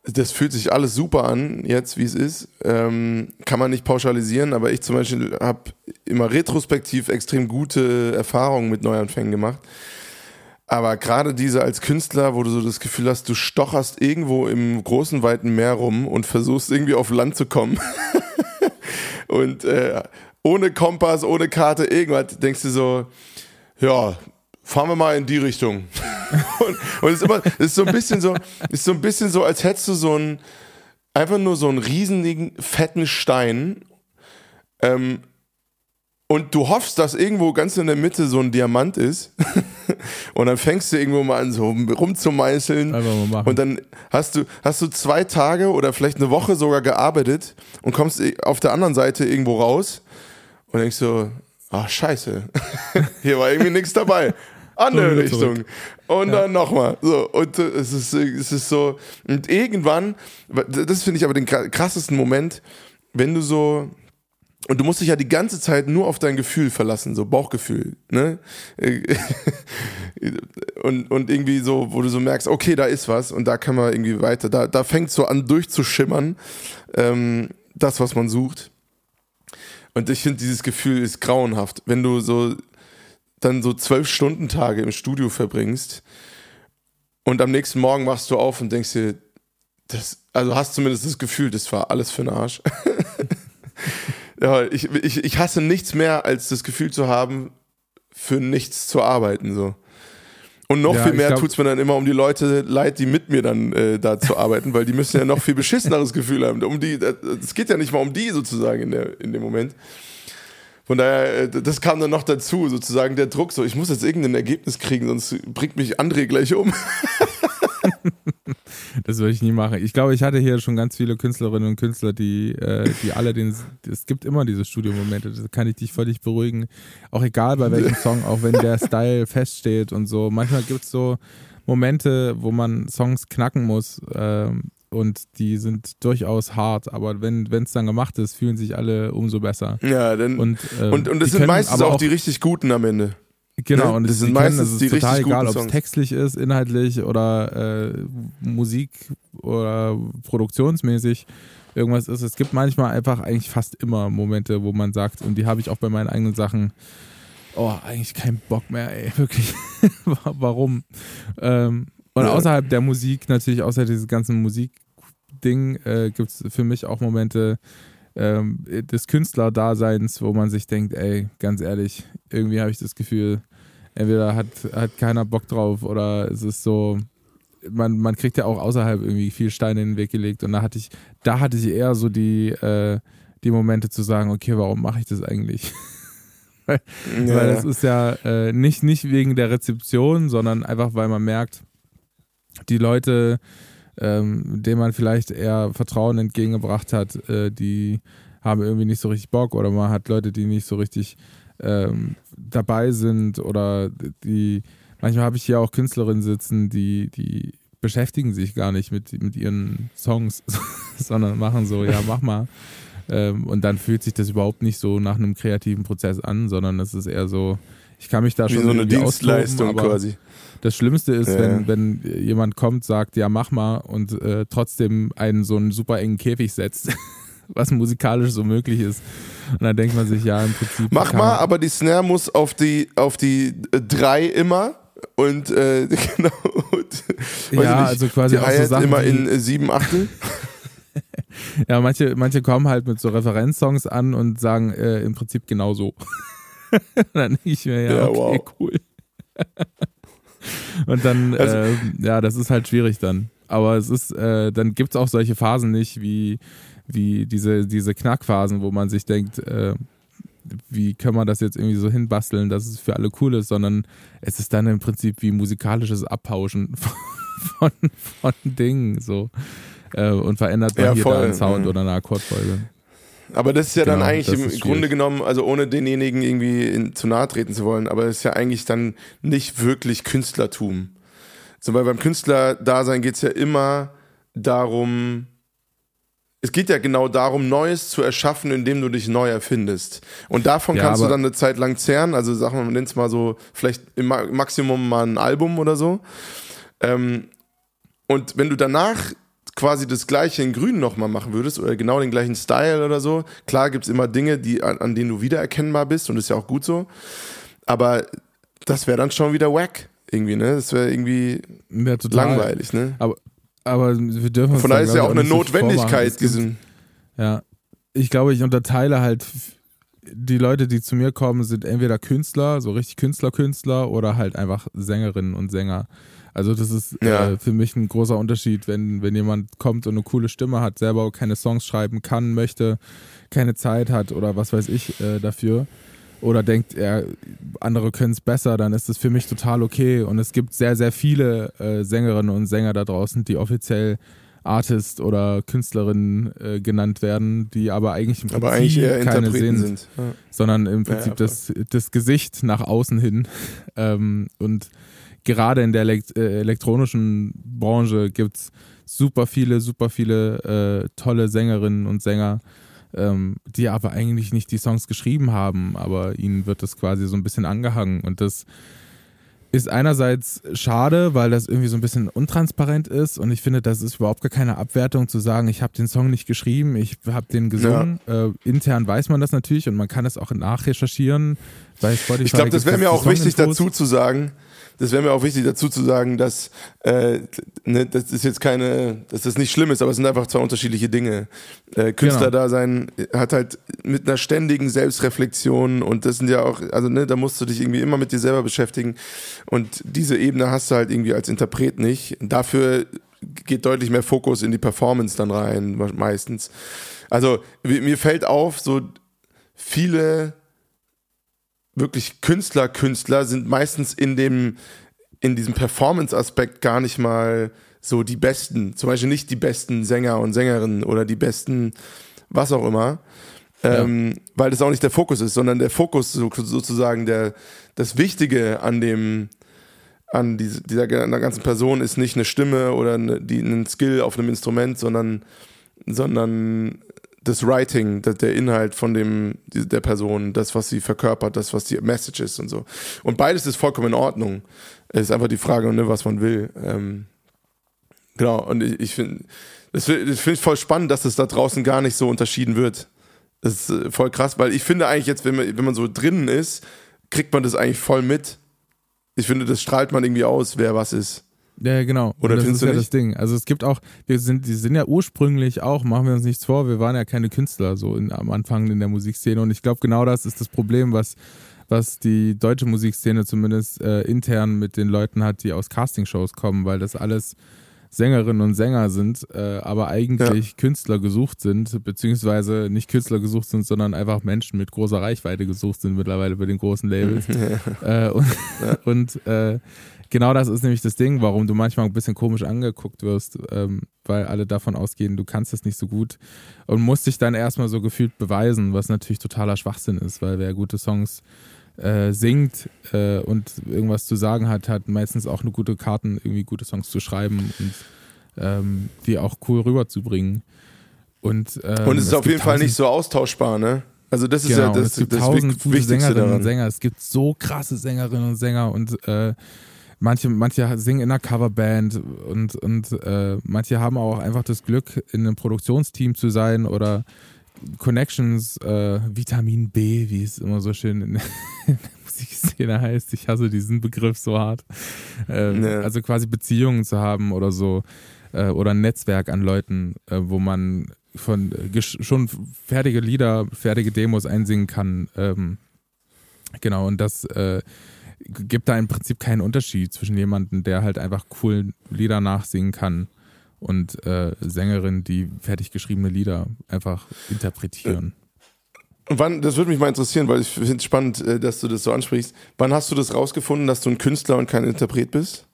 das fühlt sich alles super an, jetzt wie es ist. Ähm, kann man nicht pauschalisieren, aber ich zum Beispiel habe immer retrospektiv extrem gute Erfahrungen mit Neuanfängen gemacht. Aber gerade diese als Künstler, wo du so das Gefühl hast, du stocherst irgendwo im großen, weiten Meer rum und versuchst irgendwie auf Land zu kommen. und äh, ohne Kompass, ohne Karte, irgendwas, denkst du so, ja, fahren wir mal in die Richtung. und, und es ist immer, es ist so ein bisschen so, ist so ein bisschen so, als hättest du so einen, einfach nur so einen riesigen, fetten Stein, ähm, und du hoffst, dass irgendwo ganz in der Mitte so ein Diamant ist. und dann fängst du irgendwo mal an, so rumzumeißeln. Und dann hast du, hast du zwei Tage oder vielleicht eine Woche sogar gearbeitet und kommst auf der anderen Seite irgendwo raus und denkst so, ach scheiße, hier war irgendwie nichts dabei. Andere Richtung. Zurück. Und ja. dann nochmal. So, und es ist, es ist so, und irgendwann, das finde ich aber den krassesten Moment, wenn du so, und du musst dich ja die ganze Zeit nur auf dein Gefühl verlassen, so Bauchgefühl, ne? und, und irgendwie so, wo du so merkst, okay, da ist was und da kann man irgendwie weiter, da, da fängt so an durchzuschimmern, ähm, das, was man sucht. Und ich finde, dieses Gefühl ist grauenhaft, wenn du so dann so zwölf Stunden Tage im Studio verbringst und am nächsten Morgen wachst du auf und denkst dir, das, also hast zumindest das Gefühl, das war alles für den Arsch. ja, ich, ich, ich hasse nichts mehr, als das Gefühl zu haben, für nichts zu arbeiten. So. Und noch Ja, viel mehr glaub- tut's mir dann immer um die Leute leid, die mit mir dann äh, da zu arbeiten, weil die müssen ja noch viel beschisseneres Gefühl haben. Um die, äh, es geht ja nicht mal um die sozusagen in, der, in dem Moment. Von daher, äh, das kam dann noch dazu, sozusagen der Druck, so ich muss jetzt irgendein Ergebnis kriegen, sonst bringt mich André gleich um. Das würde ich nie machen. Ich glaube, ich hatte hier schon ganz viele Künstlerinnen und Künstler, die, äh, die alle den. Es gibt immer diese Studiomomente, da kann ich dich völlig beruhigen. Auch egal bei welchem Song, auch wenn der Style feststeht und so. Manchmal gibt es so Momente, wo man Songs knacken muss. Ähm, und die sind durchaus hart, aber wenn es dann gemacht ist, fühlen sich alle umso besser. Ja, dann, und, Und, ähm, und, die das sind meistens aber auch die richtig guten am Ende. Genau, Ne? und Das das sind meistens es die ist total egal, ob es textlich ist, inhaltlich oder äh, Musik oder produktionsmäßig irgendwas ist. Es gibt manchmal einfach eigentlich fast immer Momente, wo man sagt, und die habe ich auch bei meinen eigenen Sachen, oh, eigentlich keinen Bock mehr, ey, wirklich. Warum? Ähm, und Ja. außerhalb der Musik, natürlich außer dieses ganzen Musikding, äh, gibt es für mich auch Momente, ähm, des Künstlerdaseins, wo man sich denkt, ey, ganz ehrlich, irgendwie habe ich das Gefühl, entweder hat, hat keiner Bock drauf oder es ist so, man, man kriegt ja auch außerhalb irgendwie viel Steine in den Weg gelegt und da hatte ich, da hatte ich eher so die, äh, die Momente zu sagen, okay, warum mache ich das eigentlich? Ja, weil das ist ja äh, nicht, nicht wegen der Rezeption, sondern einfach, weil man merkt, die Leute, ähm, denen man vielleicht eher Vertrauen entgegengebracht hat, äh, die haben irgendwie nicht so richtig Bock oder man hat Leute, die nicht so richtig ähm, dabei sind oder die, manchmal habe ich hier auch Künstlerinnen sitzen, die, die beschäftigen sich gar nicht mit, mit ihren Songs, sondern machen so, ja, mach mal. Ähm, und dann fühlt sich das überhaupt nicht so nach einem kreativen Prozess an, sondern es ist eher so, ich kann mich da wie schon so eine Dienstleistung austoben, aber quasi. Das Schlimmste ist, Ja, wenn, wenn jemand kommt, sagt, ja, mach mal und äh, trotzdem einen so einen super engen Käfig setzt, was musikalisch so möglich ist. Und dann denkt man sich, ja, im Prinzip. Mach mal, aber die Snare muss auf die, auf die äh, drei immer und äh, genau. Und, Ja, ich nicht, also quasi die auch so Sachen immer in äh, sieben Achtel. Ja, manche, manche kommen halt mit so Referenzsongs an und sagen äh, im Prinzip genau so. dann denke ich mir, ja, Ja, okay, wow. cool. Und dann, Also- äh, ja, das ist halt schwierig dann. Aber es ist, äh, dann gibt es auch solche Phasen nicht, wie, wie diese, diese Knackphasen, wo man sich denkt, äh, wie können wir das jetzt irgendwie so hinbasteln, dass es für alle cool ist, sondern es ist dann im Prinzip wie musikalisches Abpauschen von, von Dingen so. Äh, und verändert man Ja, hier voll, da einen Sound ja. oder eine Akkordfolge. Aber das ist ja dann Genau, eigentlich das im Grunde schwierig. genommen, also ohne denjenigen irgendwie in, zu nahe treten zu wollen, aber das ist ja eigentlich dann nicht wirklich Künstlertum. So, weil beim Künstlerdasein geht es ja immer darum, es geht ja genau darum, Neues zu erschaffen, indem du dich neu erfindest. Und davon Ja, kannst du dann eine Zeit lang zehren, also sagen wir, man nennt es mal so, vielleicht im Ma- Maximum mal ein Album oder so. Ähm, und wenn du danach quasi das gleiche in grün nochmal machen würdest oder genau den gleichen Style oder so, klar gibt es immer Dinge, die, an, an denen du wiedererkennbar bist und das ist ja auch gut so, aber das wäre dann schon wieder wack irgendwie, ne? Das wäre irgendwie Ja, langweilig, ne? Aber wir dürfen Von da, daher ist ja auch eine. Notwendigkeit, diesen, Ja, ich glaube, ich unterteile halt die Leute, die zu mir kommen, sind entweder Künstler, so richtig Künstler-Künstler oder halt einfach Sängerinnen und Sänger. Also das ist Ja. äh, für mich ein großer Unterschied, wenn, wenn jemand kommt und eine coole Stimme hat, selber keine Songs schreiben kann, möchte, keine Zeit hat oder was weiß ich äh, dafür oder denkt, er, andere können es besser, dann ist es für mich total okay. Und es gibt sehr, sehr viele äh, Sängerinnen und Sänger da draußen, die offiziell Artist oder Künstlerin äh, genannt werden, die aber eigentlich im Prinzip aber eigentlich eher keine Interpreten sind, sind. Ja. sondern im Prinzip ja, das, das Gesicht nach außen hin. Ähm, und gerade in der Elekt äh, elektronischen Branche gibt es super viele, super viele äh, tolle Sängerinnen und Sänger, ähm, die aber eigentlich nicht die Songs geschrieben haben, aber ihnen wird das quasi so ein bisschen angehangen. Und das ist einerseits schade, weil das irgendwie so ein bisschen untransparent ist und ich finde, das ist überhaupt gar keine Abwertung zu sagen, ich habe den Song nicht geschrieben, ich habe den gesungen. Äh, intern weiß man das natürlich und man kann es auch nachrecherchieren bei Spotify. Ich glaube, das wäre mir auch wichtig dazu zu sagen. Das wäre mir auch wichtig dazu zu sagen, dass äh, ne, das ist jetzt keine, dass das nicht schlimm ist, aber es sind einfach zwei unterschiedliche Dinge. Äh, Künstlerdasein hat halt mit einer ständigen Selbstreflexion und das sind ja auch, also ne, da musst du dich irgendwie immer mit dir selber beschäftigen Und diese Ebene hast du halt irgendwie als Interpret nicht. Dafür geht deutlich mehr Fokus in die Performance dann rein, meistens. Also mir fällt auf, so viele wirklich Künstler, Künstler sind meistens in dem, in diesem Performance-Aspekt gar nicht mal so die besten. Zum Beispiel nicht die besten Sänger und Sängerinnen oder die besten, was auch immer. Ähm, ja. Weil das auch nicht der Fokus ist, sondern der Fokus so, sozusagen der, das Wichtige an dem, an diese, dieser ganzen Person ist nicht eine Stimme oder eine, die, ein Skill auf einem Instrument, sondern, sondern das Writing, der Inhalt von dem, der Person, das, was sie verkörpert, das, was die Message ist und so. Und beides ist vollkommen in Ordnung. Es ist einfach die Frage, ne, was man will. Ähm, genau, und ich, ich finde, das finde ich voll spannend, dass es da draußen gar nicht so unterschieden wird. Das ist äh, voll krass, weil ich finde eigentlich jetzt, wenn man, wenn man so drinnen ist, kriegt man das eigentlich voll mit. Ich finde, das strahlt man irgendwie aus, wer was ist. Ja, genau. Oder das ist ja nicht? das Ding. Also es gibt auch, wir sind, die sind ja ursprünglich auch, machen wir uns nichts vor, wir waren ja keine Künstler so in, am Anfang in der Musikszene und ich glaube genau das ist das Problem, was was die deutsche Musikszene zumindest äh, intern mit den Leuten hat, die aus Castingshows kommen, weil das alles Sängerinnen und Sänger sind, äh, aber eigentlich ja. Künstler gesucht sind, beziehungsweise nicht Künstler gesucht sind, sondern einfach Menschen mit großer Reichweite gesucht sind mittlerweile bei den großen Labels. Äh, und, und äh, genau das ist nämlich das Ding, warum du manchmal ein bisschen komisch angeguckt wirst, ähm, weil alle davon ausgehen, du kannst das nicht so gut und musst dich dann erstmal so gefühlt beweisen, was natürlich totaler Schwachsinn ist, weil wer gute Songs äh, singt äh, und irgendwas zu sagen hat, hat meistens auch eine gute Karten, irgendwie gute Songs zu schreiben und ähm, die auch cool rüberzubringen. Und, ähm, und es ist auf jeden Fall nicht so austauschbar, ne? Also das ist genau, ja das, es gibt das tausend gute Sängerinnen daran. und Sänger. Es gibt so krasse Sängerinnen und Sänger und äh, manche, manche singen in einer Coverband und, und äh, manche haben auch einfach das Glück, in einem Produktionsteam zu sein oder Connections, äh, Vitamin B, wie es immer so schön in, der Musikszene heißt. Ich hasse diesen Begriff so hart. Ähm, nee. Also quasi Beziehungen zu haben oder so. Äh, oder ein Netzwerk an Leuten, äh, wo man von äh, schon fertige Lieder, fertige Demos einsingen kann. Ähm, genau, und das äh, gibt da im Prinzip keinen Unterschied zwischen jemandem, der halt einfach cool Lieder nachsingen kann und äh, Sängerinnen, die fertig geschriebene Lieder einfach interpretieren. Und wann, das würde mich mal interessieren, weil ich finde es spannend, äh, dass du das so ansprichst. Wann hast du das rausgefunden, dass du ein Künstler und kein Interpret bist?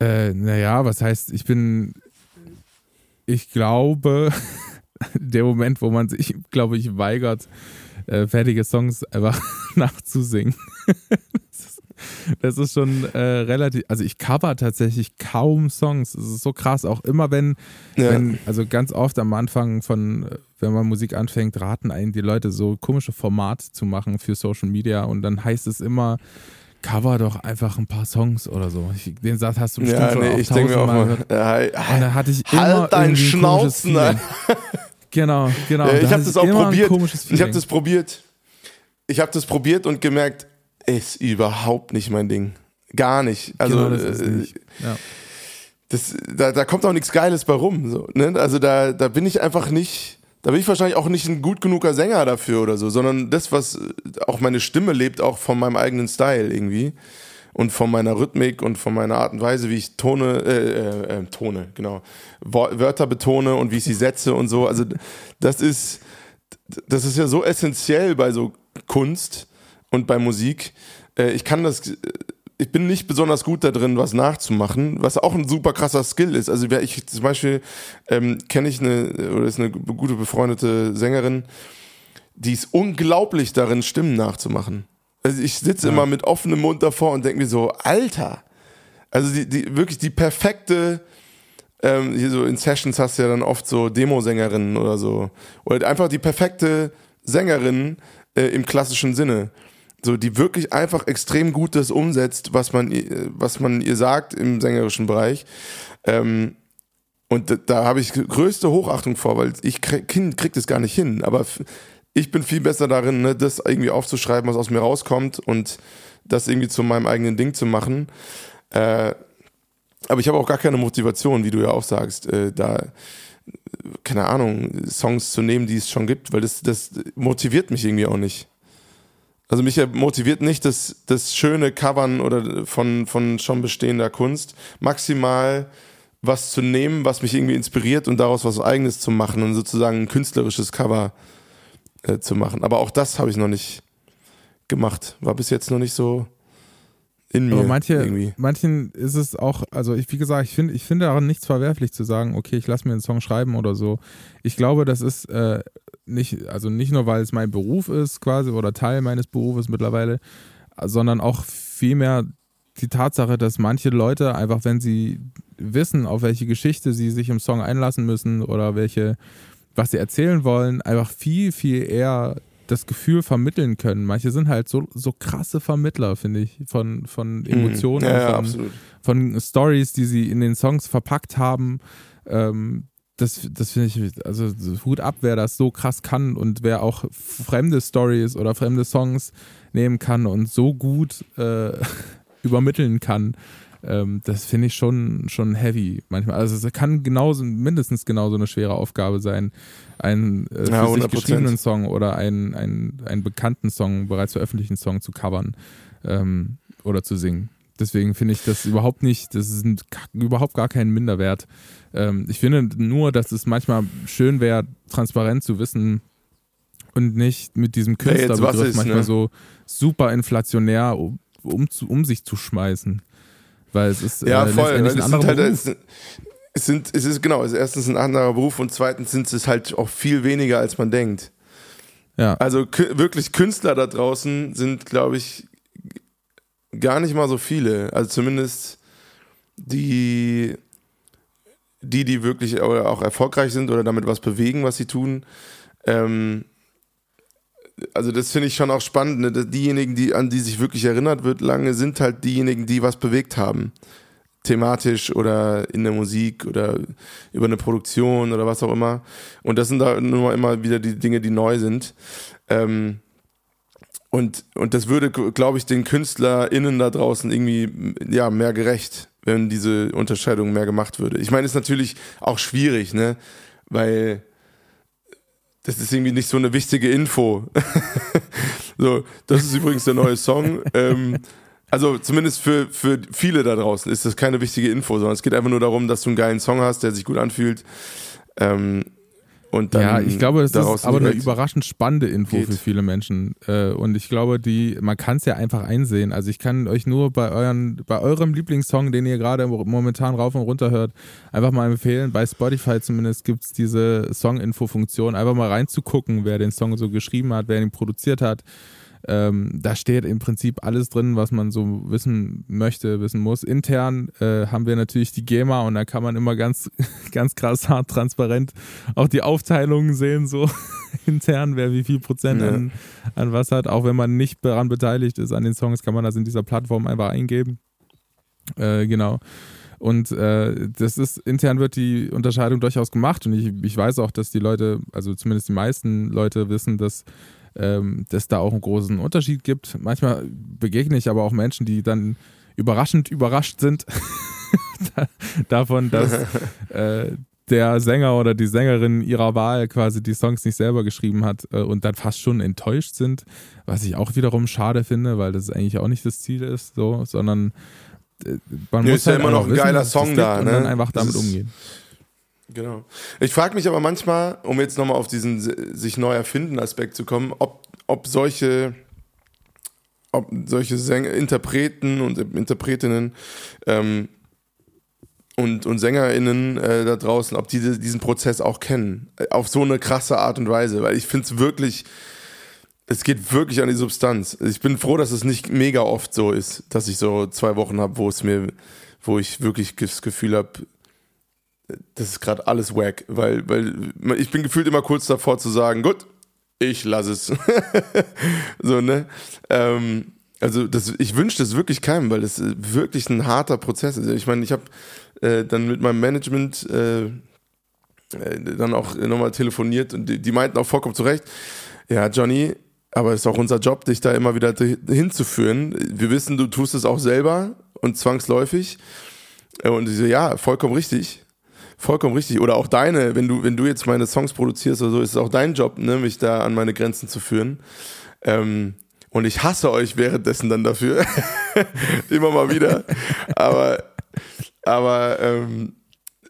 Äh, naja, was heißt, ich bin, ich glaube, der Moment, wo man sich, glaube ich, weigert, äh, fertige Songs einfach nachzusingen. Das ist schon äh, relativ, also ich cover tatsächlich kaum Songs. Das ist so krass, auch immer wenn, ja. wenn, also ganz oft am Anfang von, wenn man Musik anfängt, raten einen die Leute so komische Formate zu machen für Social Media und dann heißt es immer, cover doch einfach ein paar Songs oder so. Ich, den Satz hast du bestimmt ja, schon nee, ich denke mir auch mal, gehört. Ja, und da hatte ich halt immer deinen Schnauzen. Genau, genau. Ja, ich habe das auch probiert. Ich habe das probiert. Ich habe das probiert und gemerkt, ist überhaupt nicht mein Ding. Gar nicht. Also genau, das, äh, nicht. Ja. das da, da kommt auch nichts Geiles bei rum. So, ne? Also da, da bin ich einfach nicht, da bin ich wahrscheinlich auch nicht ein gut genuger Sänger dafür oder so, sondern das, was auch meine Stimme lebt, auch von meinem eigenen Style irgendwie und von meiner Rhythmik und von meiner Art und Weise, wie ich Tone, äh, äh, äh Tone, genau, Wörter betone und wie ich sie setze und so. Also das ist, das ist ja so essentiell bei so Kunst und bei Musik. Äh, ich kann das, ich bin nicht besonders gut da drin, was nachzumachen, was auch ein super krasser Skill ist. Also ich zum Beispiel ähm, kenne ich eine, oder ist eine gute befreundete Sängerin, die ist unglaublich darin, Stimmen nachzumachen. Also ich sitze ja. immer mit offenem Mund davor und denke mir so, Alter, also die, die wirklich die perfekte, ähm, hier so in Sessions hast du ja dann oft so Demosängerinnen oder so. Oder einfach die perfekte Sängerin äh, im klassischen Sinne so die wirklich einfach extrem gut das umsetzt, was man, was man ihr sagt im sängerischen Bereich. Ähm, und da, da habe ich größte Hochachtung vor, weil ich krieg, krieg das gar nicht hin. Aber ich bin viel besser darin, ne, das irgendwie aufzuschreiben, was aus mir rauskommt und das irgendwie zu meinem eigenen Ding zu machen. Äh, aber ich habe auch gar keine Motivation, wie du ja auch sagst, äh, da keine Ahnung, Songs zu nehmen, die es schon gibt, weil das, das motiviert mich irgendwie auch nicht. Also mich motiviert nicht das, das schöne Covern oder von, von schon bestehender Kunst. Maximal was zu nehmen, was mich irgendwie inspiriert und daraus was Eigenes zu machen und sozusagen ein künstlerisches Cover äh, zu machen. Aber auch das habe ich noch nicht gemacht. War bis jetzt noch nicht so in mir. Aber manche, irgendwie. manchen ist es auch, also ich, wie gesagt, ich finde ich finde daran nichts verwerflich zu sagen, okay, ich lasse mir einen Song schreiben oder so. Ich glaube, das ist äh, nicht, also nicht nur, weil es mein Beruf ist quasi oder Teil meines Berufes mittlerweile, sondern auch vielmehr die Tatsache, dass manche Leute einfach, wenn sie wissen, auf welche Geschichte sie sich im Song einlassen müssen oder welche, was sie erzählen wollen, einfach viel, viel eher das Gefühl vermitteln können. Manche sind halt so, so krasse Vermittler, finde ich, von, von Emotionen, Mhm. Ja, von, von Stories, die sie in den Songs verpackt haben. Ähm, das das finde ich, also Hut ab, wer das so krass kann und wer auch fremde Stories oder fremde Songs nehmen kann und so gut äh, übermitteln kann. Ähm, das finde ich schon, schon heavy manchmal. Also es kann genauso, mindestens genauso eine schwere Aufgabe sein, einen äh, für Ja, sich 100%. geschriebenen Song oder einen, einen, einen bekannten Song, bereits veröffentlichten Song zu covern ähm, oder zu singen. Deswegen finde ich das überhaupt nicht, das ist ein, überhaupt gar kein Minderwert. Ähm, ich finde nur, dass es manchmal schön wäre, transparent zu wissen und nicht mit diesem Künstlerbegriff ist, manchmal ne? so super inflationär um, um, um sich zu schmeißen. Weil es ist Ja, äh, voll. weil ein Es anderer sind halt, Beruf. es, es, sind, es ist genau, es ist erstens ein anderer Beruf und zweitens sind es halt auch viel weniger, als man denkt. Ja. Also wirklich Künstler da draußen sind, glaube ich, gar nicht mal so viele. Also zumindest die, die, die wirklich oder auch erfolgreich sind oder damit was bewegen, was sie tun. Ähm, also das finde ich schon auch spannend. Ne? Diejenigen, die, an die sich wirklich erinnert wird, lange, sind halt diejenigen, die was bewegt haben. Thematisch oder in der Musik oder über eine Produktion oder was auch immer. Und das sind da nur immer wieder die Dinge, die neu sind. Ähm, und, und das würde, glaube ich, den KünstlerInnen da draußen irgendwie ja, mehr gerecht, wenn diese Unterscheidung mehr gemacht würde. Ich meine, ist natürlich auch schwierig, ne? Weil das ist irgendwie nicht so eine wichtige Info. so, das ist übrigens der neue Song. Ähm, also zumindest für, für viele da draußen ist das keine wichtige Info, sondern es geht einfach nur darum, dass du einen geilen Song hast, der sich gut anfühlt. Ähm, und dann ja, ich glaube, das ist aber eine überraschend spannende Info geht. für viele Menschen. Äh, und ich glaube, die, man kann es ja einfach einsehen. Also ich kann euch nur bei euren, bei eurem Lieblingssong, den ihr gerade momentan rauf und runter hört, einfach mal empfehlen. Bei Spotify zumindest gibt es diese Song-Info-Funktion, einfach mal reinzugucken, wer den Song so geschrieben hat, wer ihn produziert hat. Ähm, da steht im Prinzip alles drin, was man so wissen möchte, wissen muss. Intern äh, haben wir natürlich die GEMA und da kann man immer ganz, ganz krass hart transparent auch die Aufteilungen sehen, so intern, wer wie viel Prozent Ja. an, an was hat. Auch wenn man nicht daran beteiligt ist an den Songs, kann man das in dieser Plattform einfach eingeben. Äh, genau. Und äh, das ist, intern wird die Unterscheidung durchaus gemacht und ich, ich weiß auch, dass die Leute, also zumindest die meisten Leute wissen, dass ähm, dass da auch einen großen Unterschied gibt. Manchmal begegne ich aber auch Menschen, die dann überraschend überrascht sind da- davon, dass äh, der Sänger oder die Sängerin ihrer Wahl quasi die Songs nicht selber geschrieben hat äh, und dann fast schon enttäuscht sind, was ich auch wiederum schade finde, weil das eigentlich auch nicht das Ziel ist, so, sondern äh, man Ja, muss ist ja halt immer noch ein wissen, geiler Song da, und ne? dann einfach Das damit ist- umgehen. Genau. Ich frage mich aber manchmal, um jetzt nochmal auf diesen si- sich neu erfinden Aspekt zu kommen, ob, ob solche, ob solche Sänger, Interpreten und Interpretinnen ähm, und, und SängerInnen äh, da draußen, ob die diesen Prozess auch kennen. Äh, Auf so eine krasse Art und Weise. Weil ich finde es wirklich, es geht wirklich an die Substanz. Ich bin froh, dass es nicht mega oft so ist, dass ich so zwei Wochen habe, wo es mir, wo ich wirklich das Gefühl habe, das ist gerade alles wack, weil, weil ich bin gefühlt immer kurz davor zu sagen, gut, ich lasse es. so, ne? Ähm, also das, ich wünsche das wirklich keinem, weil das äh, wirklich ein harter Prozess ist. Ich meine, ich habe äh, dann mit meinem Management äh, äh, dann auch nochmal telefoniert und die, die meinten auch vollkommen zu Recht, ja, Johnny, aber es ist auch unser Job, dich da immer wieder hinzuführen. Wir wissen, du tust es auch selber und zwangsläufig. Und ich so, ja, vollkommen richtig. Vollkommen richtig. Oder auch deine, wenn du, wenn du jetzt meine Songs produzierst oder so, ist es auch dein Job, ne, mich da an meine Grenzen zu führen. Ähm, Und ich hasse euch währenddessen dann dafür. Immer mal wieder. Aber, aber ähm,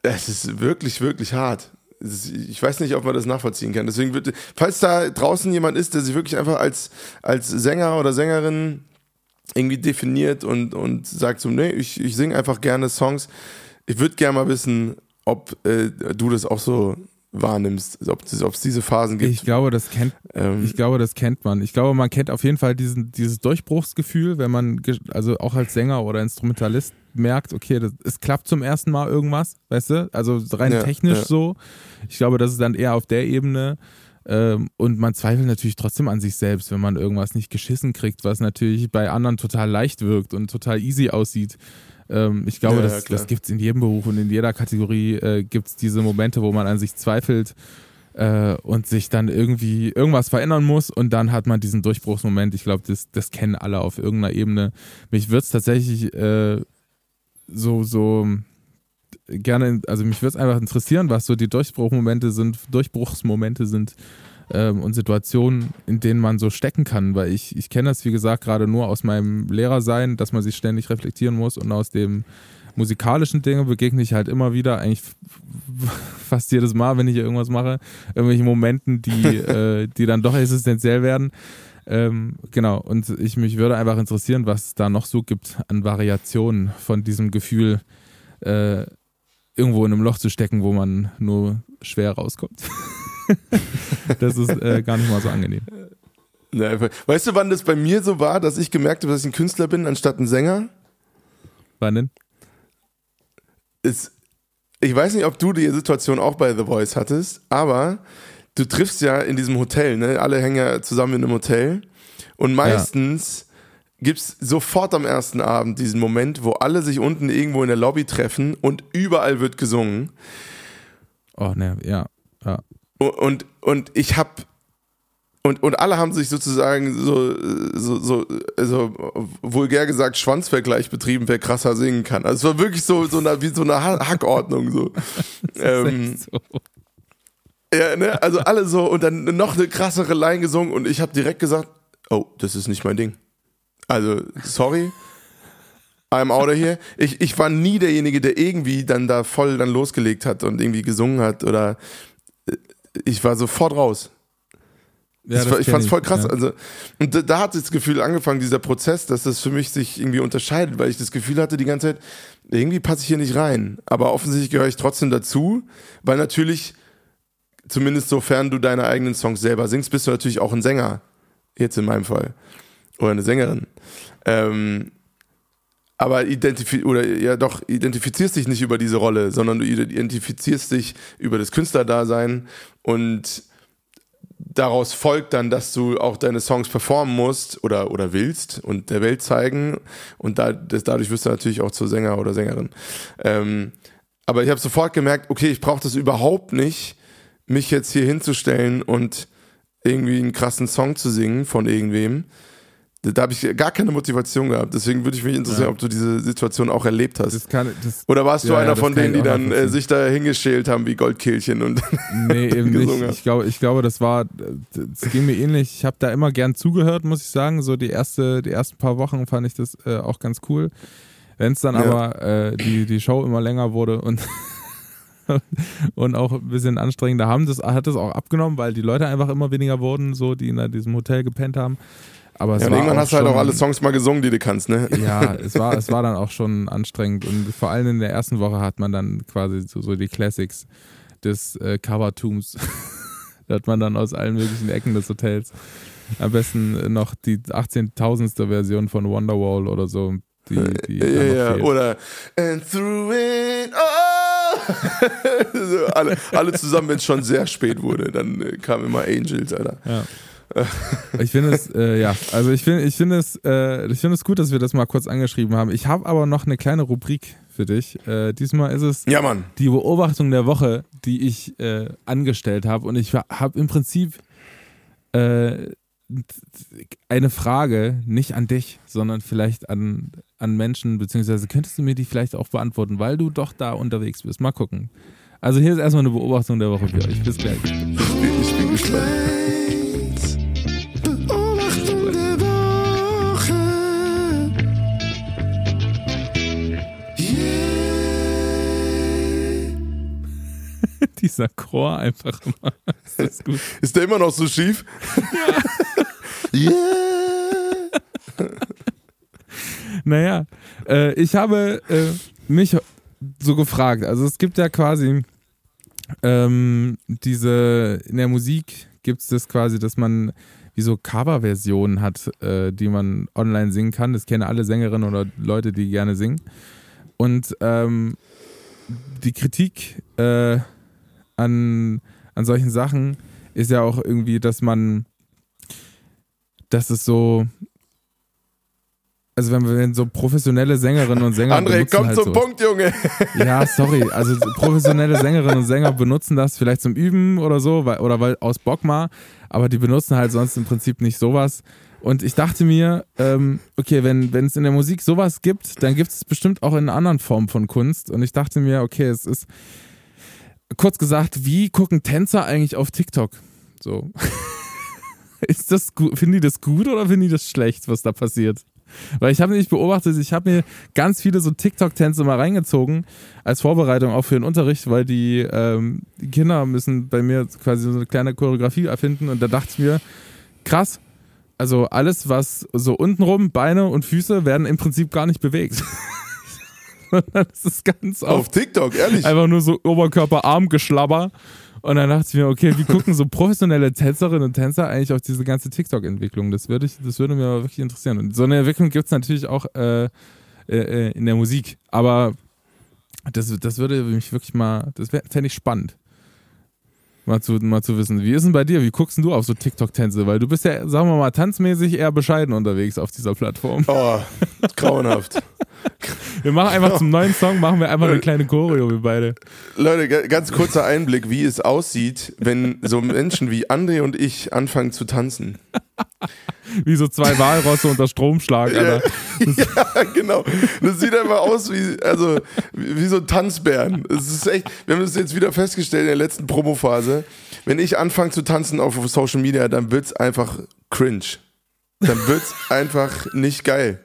es ist wirklich, wirklich hart. Ich weiß nicht, ob man das nachvollziehen kann. Deswegen würde, falls da draußen jemand ist, der sich wirklich einfach als, als Sänger oder Sängerin irgendwie definiert und, und sagt so, nee, ich, ich singe einfach gerne Songs. Ich würde gerne mal wissen, ob äh, du das auch so wahrnimmst, ob es diese Phasen gibt. Ich glaube, das kennt, ähm, ich glaube, das kennt man. Ich glaube, man kennt auf jeden Fall diesen, dieses Durchbruchsgefühl, wenn man, also auch als Sänger oder Instrumentalist merkt, okay, das, es klappt zum ersten Mal irgendwas, weißt du? Also rein ja, technisch ja. so. Ich glaube, das ist dann eher auf der Ebene. Ähm, und man zweifelt natürlich trotzdem an sich selbst, wenn man irgendwas nicht geschissen kriegt, was natürlich bei anderen total leicht wirkt und total easy aussieht. Ähm, ich glaube, ja, das, ja, das gibt es in jedem Beruf und in jeder Kategorie äh, gibt es diese Momente, wo man an sich zweifelt äh, und sich dann irgendwie irgendwas verändern muss und dann hat man diesen Durchbruchsmoment. Ich glaube, das, das kennen alle auf irgendeiner Ebene. Mich würde es tatsächlich äh, so, so gerne, also mich würde es einfach interessieren, was so die Durchbruchmomente sind, Durchbruchsmomente sind ähm, und Situationen, in denen man so stecken kann, weil ich, ich kenne das, wie gesagt, gerade nur aus meinem Lehrersein, dass man sich ständig reflektieren muss und aus dem musikalischen Dinge begegne ich halt immer wieder, eigentlich fast jedes Mal, wenn ich irgendwas mache, irgendwelche Momenten, die, äh, die dann doch existenziell werden. Ähm, genau, und ich mich würde einfach interessieren, was es da noch so gibt an Variationen von diesem Gefühl, äh, irgendwo in einem Loch zu stecken, wo man nur schwer rauskommt. das ist äh, gar nicht mal so angenehm. Weißt du, wann das bei mir so war, dass ich gemerkt habe, dass ich ein Künstler bin, anstatt ein Sänger? Wann denn? Ist, ich weiß nicht, ob du die Situation auch bei The Voice hattest, aber du triffst ja in diesem Hotel, ne? Alle hängen ja zusammen in einem Hotel. Und meistens ja. gibt es sofort am ersten Abend diesen Moment, wo alle sich unten irgendwo in der Lobby treffen und überall wird gesungen. Oh, ne, ja. ja. Und, und ich habe und, und alle haben sich sozusagen so, so, so also vulgär gesagt Schwanzvergleich betrieben, wer krasser singen kann. Also es war wirklich so, so eine, wie so eine Hackordnung. So. ähm, so. Ja, ne? Also alle so und dann noch eine krassere Line gesungen und ich habe direkt gesagt, oh, das ist nicht mein Ding. Also, sorry. I'm out of here. Ich, ich war nie derjenige, der irgendwie dann da voll dann losgelegt hat und irgendwie gesungen hat oder ich war sofort raus. Ja, ich, ich fand es voll krass. Ja. Also, und da, da, hat das Gefühl angefangen, dieser Prozess, dass das für mich sich irgendwie unterscheidet, weil ich das Gefühl hatte die ganze Zeit, irgendwie passe ich hier nicht rein. Aber offensichtlich gehöre ich trotzdem dazu, weil natürlich, zumindest sofern du deine eigenen Songs selber singst, bist du natürlich auch ein Sänger. Jetzt in meinem Fall. Oder eine Sängerin. Ähm, aber identifiz oder ja doch identifizierst dich nicht über diese Rolle, sondern du identifizierst dich über das Künstlerdasein und daraus folgt dann, dass du auch deine Songs performen musst oder, oder willst und der Welt zeigen und da, das, dadurch wirst du natürlich auch zur Sänger oder Sängerin. Ähm, aber ich habe sofort gemerkt, okay, ich brauche das überhaupt nicht, mich jetzt hier hinzustellen und irgendwie einen krassen Song zu singen von irgendwem, da habe ich gar keine Motivation gehabt. Deswegen würde ich mich interessieren, ja. ob du diese Situation auch erlebt hast. Das kann, das, Oder warst du ja, einer ja, von denen, die dann äh, sich da hingeschält haben wie Goldkehlchen und Nee, eben nicht. Ich glaube, ich glaube, das war, das ging mir ähnlich. Ich habe da immer gern zugehört, muss ich sagen. So die erste, die ersten paar Wochen fand ich das äh, auch ganz cool. Wenn es dann aber äh, die, die Show immer länger wurde und und auch ein bisschen anstrengender haben das hat das auch abgenommen, weil die Leute einfach immer weniger wurden, so die in diesem Hotel gepennt haben. Aber ja, irgendwann hast du halt auch alle Songs mal gesungen, die du kannst, ne? Ja, es war, es war dann auch schon anstrengend und vor allem in der ersten Woche hat man dann quasi so, so die Classics des äh, Covertums. da hat man dann aus allen möglichen Ecken des Hotels am besten noch die 18.000. Version von Wonderwall oder so. Die, die ja, ja, oder And through it oh! so, alle, alle zusammen, wenn es schon sehr spät wurde, dann äh, kam immer Angels, Alter. Ja. Ich finde es, äh, ja, also ich finde ich finde es, äh, ich finde es gut, dass wir das mal kurz angeschrieben haben. Ich habe aber noch eine kleine Rubrik für dich. Äh, diesmal ist es ja, Mann. die Beobachtung der Woche, die ich äh, angestellt habe. Und ich habe im Prinzip äh, eine Frage, nicht an dich, sondern vielleicht an, an Menschen, beziehungsweise könntest du mir die vielleicht auch beantworten, weil du doch da unterwegs bist. Mal gucken. Also hier ist erstmal eine Beobachtung der Woche für euch. Bis gleich. Ich bin, ich bin gespannt. Dieser Chor einfach immer. Ist? Ist der immer noch so schief? Ja. yeah. Naja, äh, ich habe äh, mich so gefragt. Also es gibt ja quasi ähm, diese, in der Musik gibt es das quasi, dass man wie so Coverversionen hat, äh, die man online singen kann. Das kennen alle Sängerinnen oder Leute, die gerne singen. Und ähm, die Kritik äh, an, an solchen Sachen ist ja auch irgendwie, dass man, dass es so, also wenn wir wenn so professionelle Sängerinnen und Sänger André, komm halt zum so, Punkt, Junge. ja, sorry. Also professionelle Sängerinnen und Sänger benutzen das vielleicht zum Üben oder so, weil, oder weil aus Bock mal, aber die benutzen halt sonst im Prinzip nicht sowas. Und ich dachte mir, ähm, okay, wenn wenn es in der Musik sowas gibt, dann gibt es bestimmt auch in anderen Formen von Kunst. Und ich dachte mir, okay, es ist kurz gesagt, wie gucken Tänzer eigentlich auf TikTok? So. ist das gut? Finden die das gut oder finden die das schlecht, was da passiert? Weil ich habe nämlich beobachtet, ich habe mir ganz viele so TikTok-Tänze mal reingezogen als Vorbereitung auch für den Unterricht, weil die, ähm, die Kinder müssen bei mir quasi so eine kleine Choreografie erfinden und da dachte ich mir, krass, also alles, was so untenrum, Beine und Füße werden im Prinzip gar nicht bewegt. das ist ganz Auf TikTok, ehrlich. einfach nur so Oberkörper, Arm, Geschlabber. Und dann dachte ich mir, okay, wie gucken so professionelle Tänzerinnen und Tänzer eigentlich auf diese ganze TikTok-Entwicklung? Das würde ich, das würde mir wirklich interessieren. Und so eine Entwicklung gibt es natürlich auch äh, äh, in der Musik. Aber das, das würde mich wirklich mal, das fände ich spannend. Mal zu, mal zu wissen. Wie ist denn bei dir? Wie guckst denn du auf so TikTok-Tänze? Weil du bist ja, sagen wir mal, tanzmäßig eher bescheiden unterwegs auf dieser Plattform. Oh, grauenhaft. Wir machen einfach zum neuen Song, machen wir einfach eine kleine Choreo, wir beide. Leute, ga- ganz kurzer Einblick, wie es aussieht, wenn so Menschen wie André und ich anfangen zu tanzen. Wie so zwei Walrosse unter Stromschlag, Alter. Ja, genau. Das sieht einfach aus wie, also, wie so Tanzbären. Es ist echt, wir haben das jetzt wieder festgestellt in der letzten Promophase. Wenn ich anfange zu tanzen auf Social Media, dann wird's einfach cringe. Dann wird's einfach nicht geil.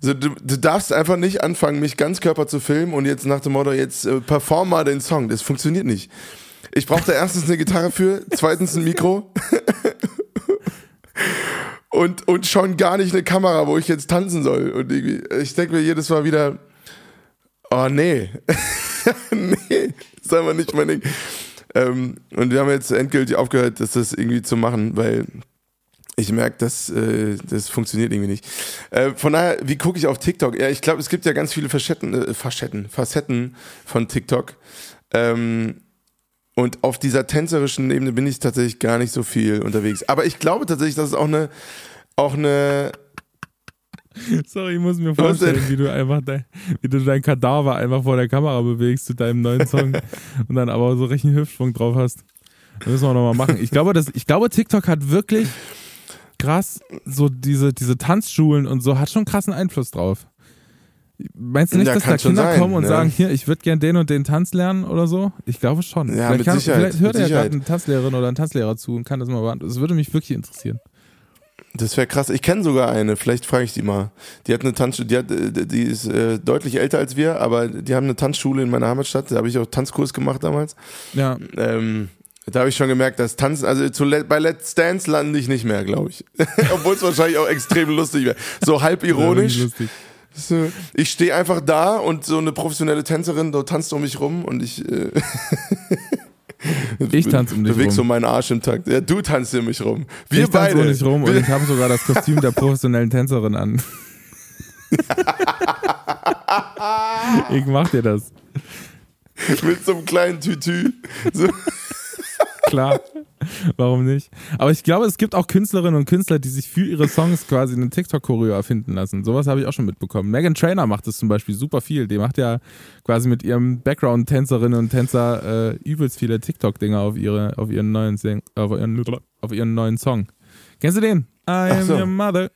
Also du, du darfst einfach nicht anfangen, mich ganz Körper zu filmen und jetzt nach dem Motto, jetzt äh, perform mal den Song. Das funktioniert nicht. Ich brauche da erstens eine Gitarre für, zweitens ein Mikro und, und schon gar nicht eine Kamera, wo ich jetzt tanzen soll. Und ich denke mir jedes Mal wieder, oh nee, nee, ist einfach nicht mein Ding. Ähm, und wir haben jetzt endgültig aufgehört, das irgendwie zu machen, weil ich merke, das, äh, das funktioniert irgendwie nicht. Äh, von daher, wie gucke ich auf TikTok? Ja, ich glaube, es gibt ja ganz viele Facetten, äh, Facetten, Facetten von TikTok. Ähm, und auf dieser tänzerischen Ebene bin ich tatsächlich gar nicht so viel unterwegs. Aber ich glaube tatsächlich, dass es auch eine, auch eine, Sorry, ich muss mir vorstellen, wie du einfach dein, wie du dein Kadaver einfach vor der Kamera bewegst zu deinem neuen Song und dann aber so richtig einen Hüftschwung drauf hast. Das müssen wir nochmal machen. Ich glaube, das, ich glaube, TikTok hat wirklich krass, so diese, diese Tanzschulen und so, hat schon krassen Einfluss drauf. Meinst du nicht, Ja, dass da Kinder sein, kommen und ne? sagen, hier, ich würde gern den und den Tanz lernen oder so? Ich glaube schon. Ja, vielleicht, mit kann, Sicherheit, vielleicht hört ja gerade eine Tanzlehrerin oder ein Tanzlehrer zu und kann das mal beantworten. Das würde mich wirklich interessieren. das wäre krass. Ich kenne sogar eine, vielleicht frage ich die mal. Die hat eine Tanzschule, die, hat, äh, die ist äh, deutlich älter als wir, aber die haben eine Tanzschule in meiner Heimatstadt. Da habe ich auch Tanzkurs gemacht damals. Ja, Ähm, da habe ich schon gemerkt, dass Tanzen, also zu bei Let's Dance lande ich nicht mehr, glaube ich. Obwohl es wahrscheinlich auch extrem lustig wäre. So halb ironisch. So, ich stehe einfach da und so eine professionelle Tänzerin da tanzt um mich rum und ich. Äh, Ich tanze um dich beweg rum. so meinen Arsch im Takt. Ja, du tanzt um mich rum. Wir ich tanze beide. um dich rum und ich habe sogar das Kostüm der professionellen Tänzerin an. ich mach dir das. mit so einem kleinen Tütü. So, Klar. Warum nicht? Aber ich glaube, es gibt auch Künstlerinnen und Künstler, die sich für ihre Songs quasi eine TikTok-Choreo erfinden lassen. Sowas habe ich auch schon mitbekommen. Megan Trainer macht das zum Beispiel super viel. Die macht ja quasi mit ihrem Background-Tänzerinnen und Tänzer äh, übelst viele TikTok-Dinger auf, ihre, auf, ihren neuen Sing auf, ihren, auf ihren neuen Song. Kennst du den? I am so. your mother.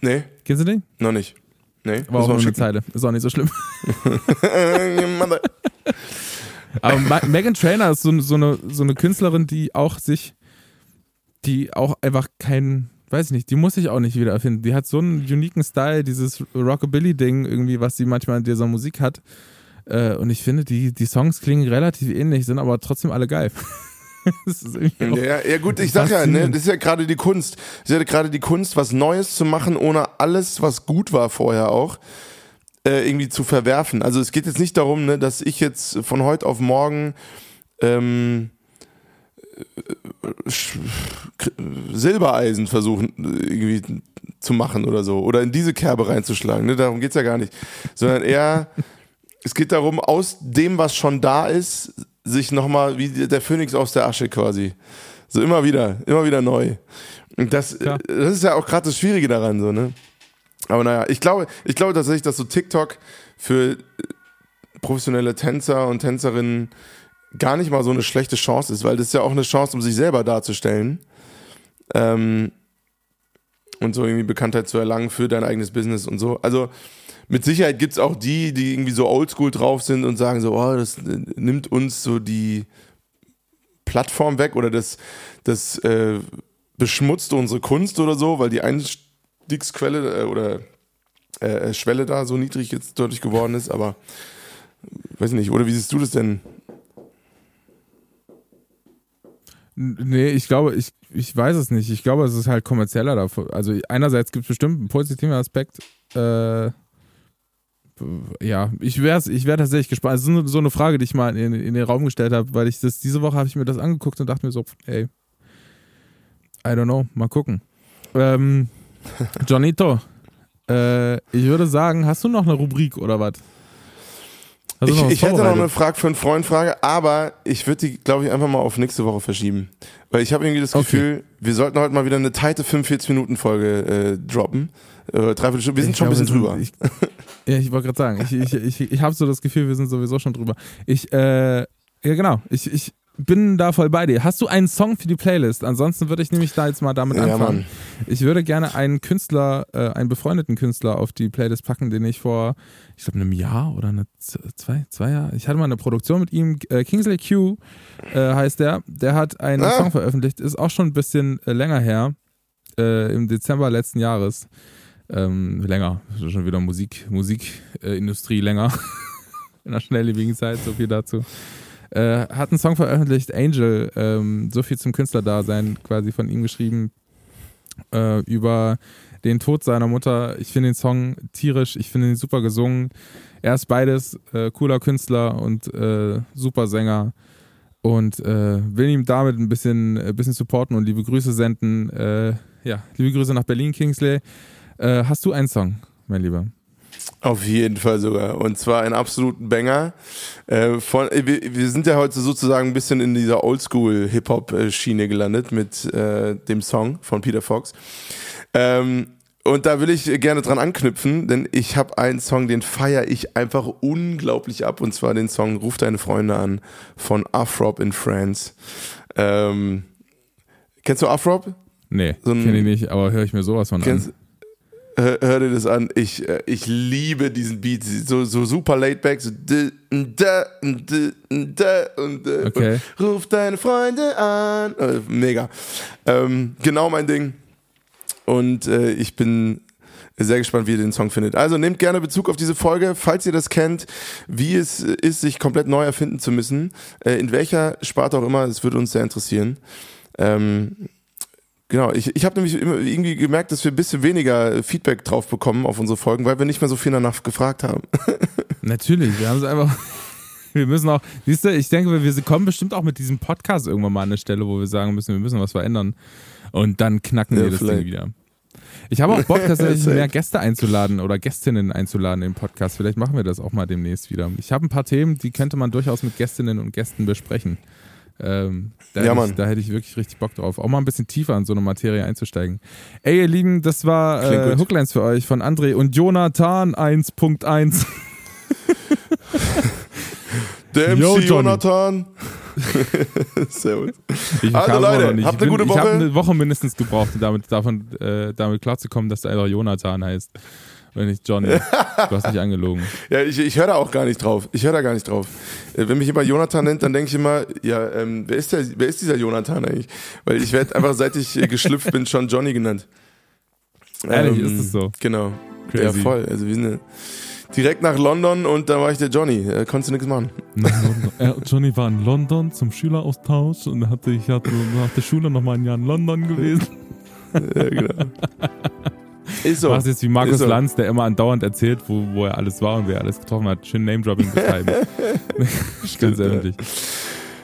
nee, Kennst du den? noch nicht. Nee, War auch nur eine Zeile. Ist auch nicht so schlimm. Aber Ma Megan Trainer ist so, so, eine, so eine Künstlerin, die auch sich, die auch einfach kein, weiß ich nicht, die muss sich auch nicht wieder erfinden. Die hat so einen uniken Style, dieses Rockabilly-Ding irgendwie, was sie manchmal in dieser Musik hat. Äh, und ich finde, die, die Songs klingen relativ ähnlich, sind aber trotzdem alle geil. ja, ja, gut, ich sag ja, ne, das ist ja gerade die Kunst. Das ist ja gerade die Kunst, was Neues zu machen, ohne alles, was gut war vorher auch, äh, irgendwie zu verwerfen. Also es geht jetzt nicht darum, ne, dass ich jetzt von heute auf morgen ähm, Silbereisen versuchen irgendwie zu machen oder so. Oder in diese Kerbe reinzuschlagen. Ne? Darum geht es ja gar nicht. Sondern eher, es geht darum, aus dem, was schon da ist, sich nochmal wie der Phönix aus der Asche quasi. So immer wieder, immer wieder neu. Und das, das ist ja auch gerade das Schwierige daran, so, ne? Aber naja, ich glaube, ich glaube tatsächlich, dass so TikTok für professionelle Tänzer und Tänzerinnen gar nicht mal so eine schlechte Chance ist, weil das ist ja auch eine Chance, um sich selber darzustellen. Ähm, und so irgendwie Bekanntheit zu erlangen für dein eigenes Business und so. Also mit Sicherheit gibt es auch die, die irgendwie so oldschool drauf sind und sagen so, oh, das nimmt uns so die Plattform weg oder das, das äh, beschmutzt unsere Kunst oder so, weil die Einstiegsquelle äh, oder äh, Schwelle da so niedrig jetzt deutlich geworden ist, aber weiß nicht, oder wie siehst du das denn? Nee, ich glaube, ich, ich weiß es nicht. Ich glaube, es ist halt kommerzieller davon. Also einerseits gibt es bestimmt einen positiven Aspekt. Äh, ja, ich wäre ich wär tatsächlich gespannt. Es ist so eine Frage, die ich mal in, in den Raum gestellt habe, weil ich das, diese Woche habe ich mir das angeguckt und dachte mir so, ey, I don't know, mal gucken. Ähm, Johnito, äh, ich würde sagen, hast du noch eine Rubrik oder was? Also ich, ich hätte noch eine Frage für einen Freund, Frage, aber ich würde die, glaube ich, einfach mal auf nächste Woche verschieben. Weil ich habe irgendwie das Gefühl, okay. wir sollten heute mal wieder eine tighte 45-Minuten-Folge äh, droppen. Äh, dreiviertel Stunde. Wir sind ich schon glaube, ein bisschen drüber. Ich, ja, ich wollte gerade sagen, ich, ich, ich, ich habe so das Gefühl, wir sind sowieso schon drüber. Ich, äh, ja genau, ich, ich bin da voll bei dir. Hast du einen Song für die Playlist? Ansonsten würde ich nämlich da jetzt mal damit ja, anfangen. Mann. Ich würde gerne einen Künstler, äh, einen befreundeten Künstler auf die Playlist packen, den ich vor, ich glaube, einem Jahr oder eine, zwei, zwei Jahre, ich hatte mal eine Produktion mit ihm, äh, Kingsley Q äh, heißt der. Der hat einen ah. Song veröffentlicht, ist auch schon ein bisschen äh, länger her, äh, im Dezember letzten Jahres. Ähm, länger, schon wieder Musik, Musikindustrie länger. In einer schnelllebigen Zeit, so viel dazu. Äh, hat einen Song veröffentlicht, Angel, ähm, so viel zum Künstlerdasein quasi von ihm geschrieben, äh, über den Tod seiner Mutter. Ich finde den Song tierisch, ich finde ihn super gesungen. Er ist beides, äh, cooler Künstler und äh, super Sänger und äh, will ihm damit ein bisschen, ein bisschen supporten und liebe Grüße senden. Äh, ja, liebe Grüße nach Berlin, Kingsley. hast du einen Song, mein Lieber? Auf jeden Fall sogar. Und zwar einen absoluten Banger. Äh, von, äh, wir, wir, sind ja heute sozusagen ein bisschen in dieser Oldschool-Hip-Hop-Schiene gelandet mit äh, dem Song von Peter Fox. Ähm, und da will ich gerne dran anknüpfen, denn ich habe einen Song, den feiere ich einfach unglaublich ab. Und zwar den Song Ruf deine Freunde an von Afrop in France. Ähm, kennst du Afrop? Nee, so kenne ich nicht, aber höre ich mir sowas von kennst, an hör, hör dir das an. Ich, äh, ich liebe diesen Beat. So, so super laid back. So da, da, und, okay. und ruf deine Freunde an. Äh, mega. Ähm, genau mein Ding. Und äh, ich bin sehr gespannt, wie ihr den Song findet. Also nehmt gerne Bezug auf diese Folge, falls ihr das kennt, wie es ist, sich komplett neu erfinden zu müssen. Äh, in welcher Sparte auch immer, es würde uns sehr interessieren. Ähm, Genau, ich, ich habe nämlich irgendwie gemerkt, dass wir ein bisschen weniger Feedback drauf bekommen auf unsere Folgen, weil wir nicht mehr so viel danach gefragt haben. Natürlich, wir haben es einfach. Wir müssen auch, siehst du, ich denke, wir kommen bestimmt auch mit diesem Podcast irgendwann mal an eine Stelle, wo wir sagen müssen, wir müssen was verändern. Und dann knacken ja, wir das vielleicht. Ding wieder. Ich habe auch Bock, tatsächlich mehr Gäste einzuladen oder Gästinnen einzuladen im Podcast. Vielleicht machen wir das auch mal demnächst wieder. Ich habe ein paar Themen, die könnte man durchaus mit Gästinnen und Gästen besprechen. Ähm, da, ja, hätte ich, da, hätte ich, wirklich richtig Bock drauf, auch mal ein bisschen tiefer in so eine Materie einzusteigen. Ey, ihr Lieben, das war äh, Hooklines für euch von André und Jonathan 1.1. Der MC Yo, Jonathan. Servus. Ich also Leute, habt eine gute Woche. Ich habe eine Woche mindestens gebraucht, damit, davon, äh, damit klarzukommen, dass der einfach Jonathan heißt wenn ich Johnny. Du hast nicht angelogen. ja, ich, ich höre da auch gar nicht drauf. Ich höre da gar nicht drauf. Äh, wenn mich jemand Jonathan nennt, dann denke ich immer, ja, ähm, wer, ist der, wer ist dieser Jonathan eigentlich? Weil ich werde einfach, seit ich geschlüpft bin, schon Johnny genannt. Ehrlich, ähm, ist es so? Genau. Crazy. Ja, voll. Also wir sind direkt nach London und da war ich der Johnny. Äh, konntest du nichts machen. äh, Johnny war in London zum Schüleraustausch und hatte, ich hatte nach der Schule nochmal ein Jahr in London gewesen. ja, genau. Ist so. Machst jetzt wie Markus so. Lanz, der immer andauernd erzählt, wo, wo er alles war und wer er alles getroffen hat. Schön Name-Dropping betreiben. Ganz ehrlich.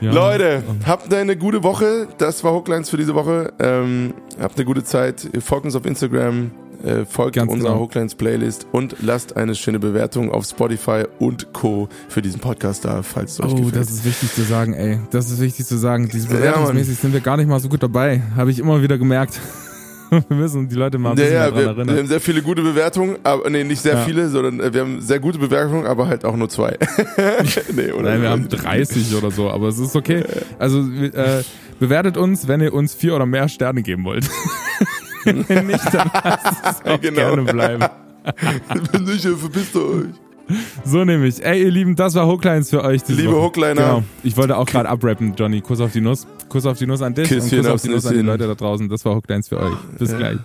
Ja. Leute, habt eine gute Woche. Das war Hooklines für diese Woche. Ähm, habt eine gute Zeit. Folgt uns auf Instagram, äh, folgt Ganz unserer genau. Hooklines Playlist und lasst eine schöne Bewertung auf Spotify und Co. für diesen Podcast da, falls es euch oh, gefällt. Oh, das ist wichtig zu sagen, ey. Das ist wichtig zu sagen. Diese bewertungsmäßig ja, sind wir gar nicht mal so gut dabei. Habe ich immer wieder gemerkt. wir müssen die Leute mal ein bisschen ja, ja, daran wir, erinnern. Wir haben sehr viele gute Bewertungen, aber nee, nicht sehr ja. viele, sondern äh, wir haben sehr gute Bewertungen, aber halt auch nur zwei. nee, oder Nein, wir haben 30 oder so, aber es ist okay. Also äh, bewertet uns, wenn ihr uns vier oder mehr Sterne geben wollt. wenn nicht, dann lasst es auch genau. gerne bleiben. wenn nicht, verpisst euch. So nämlich. Ey, ihr Lieben, das war Hooklines für euch. Liebe Woche. Hookliner. Genau. Ich wollte auch gerade abrappen, Johnny. Kuss auf die Nuss. Kuss auf die Nuss an dich Küsschen und Kuss auf die Nuss an die Leute da draußen. Das war Hooklines für euch. Bis ja. gleich.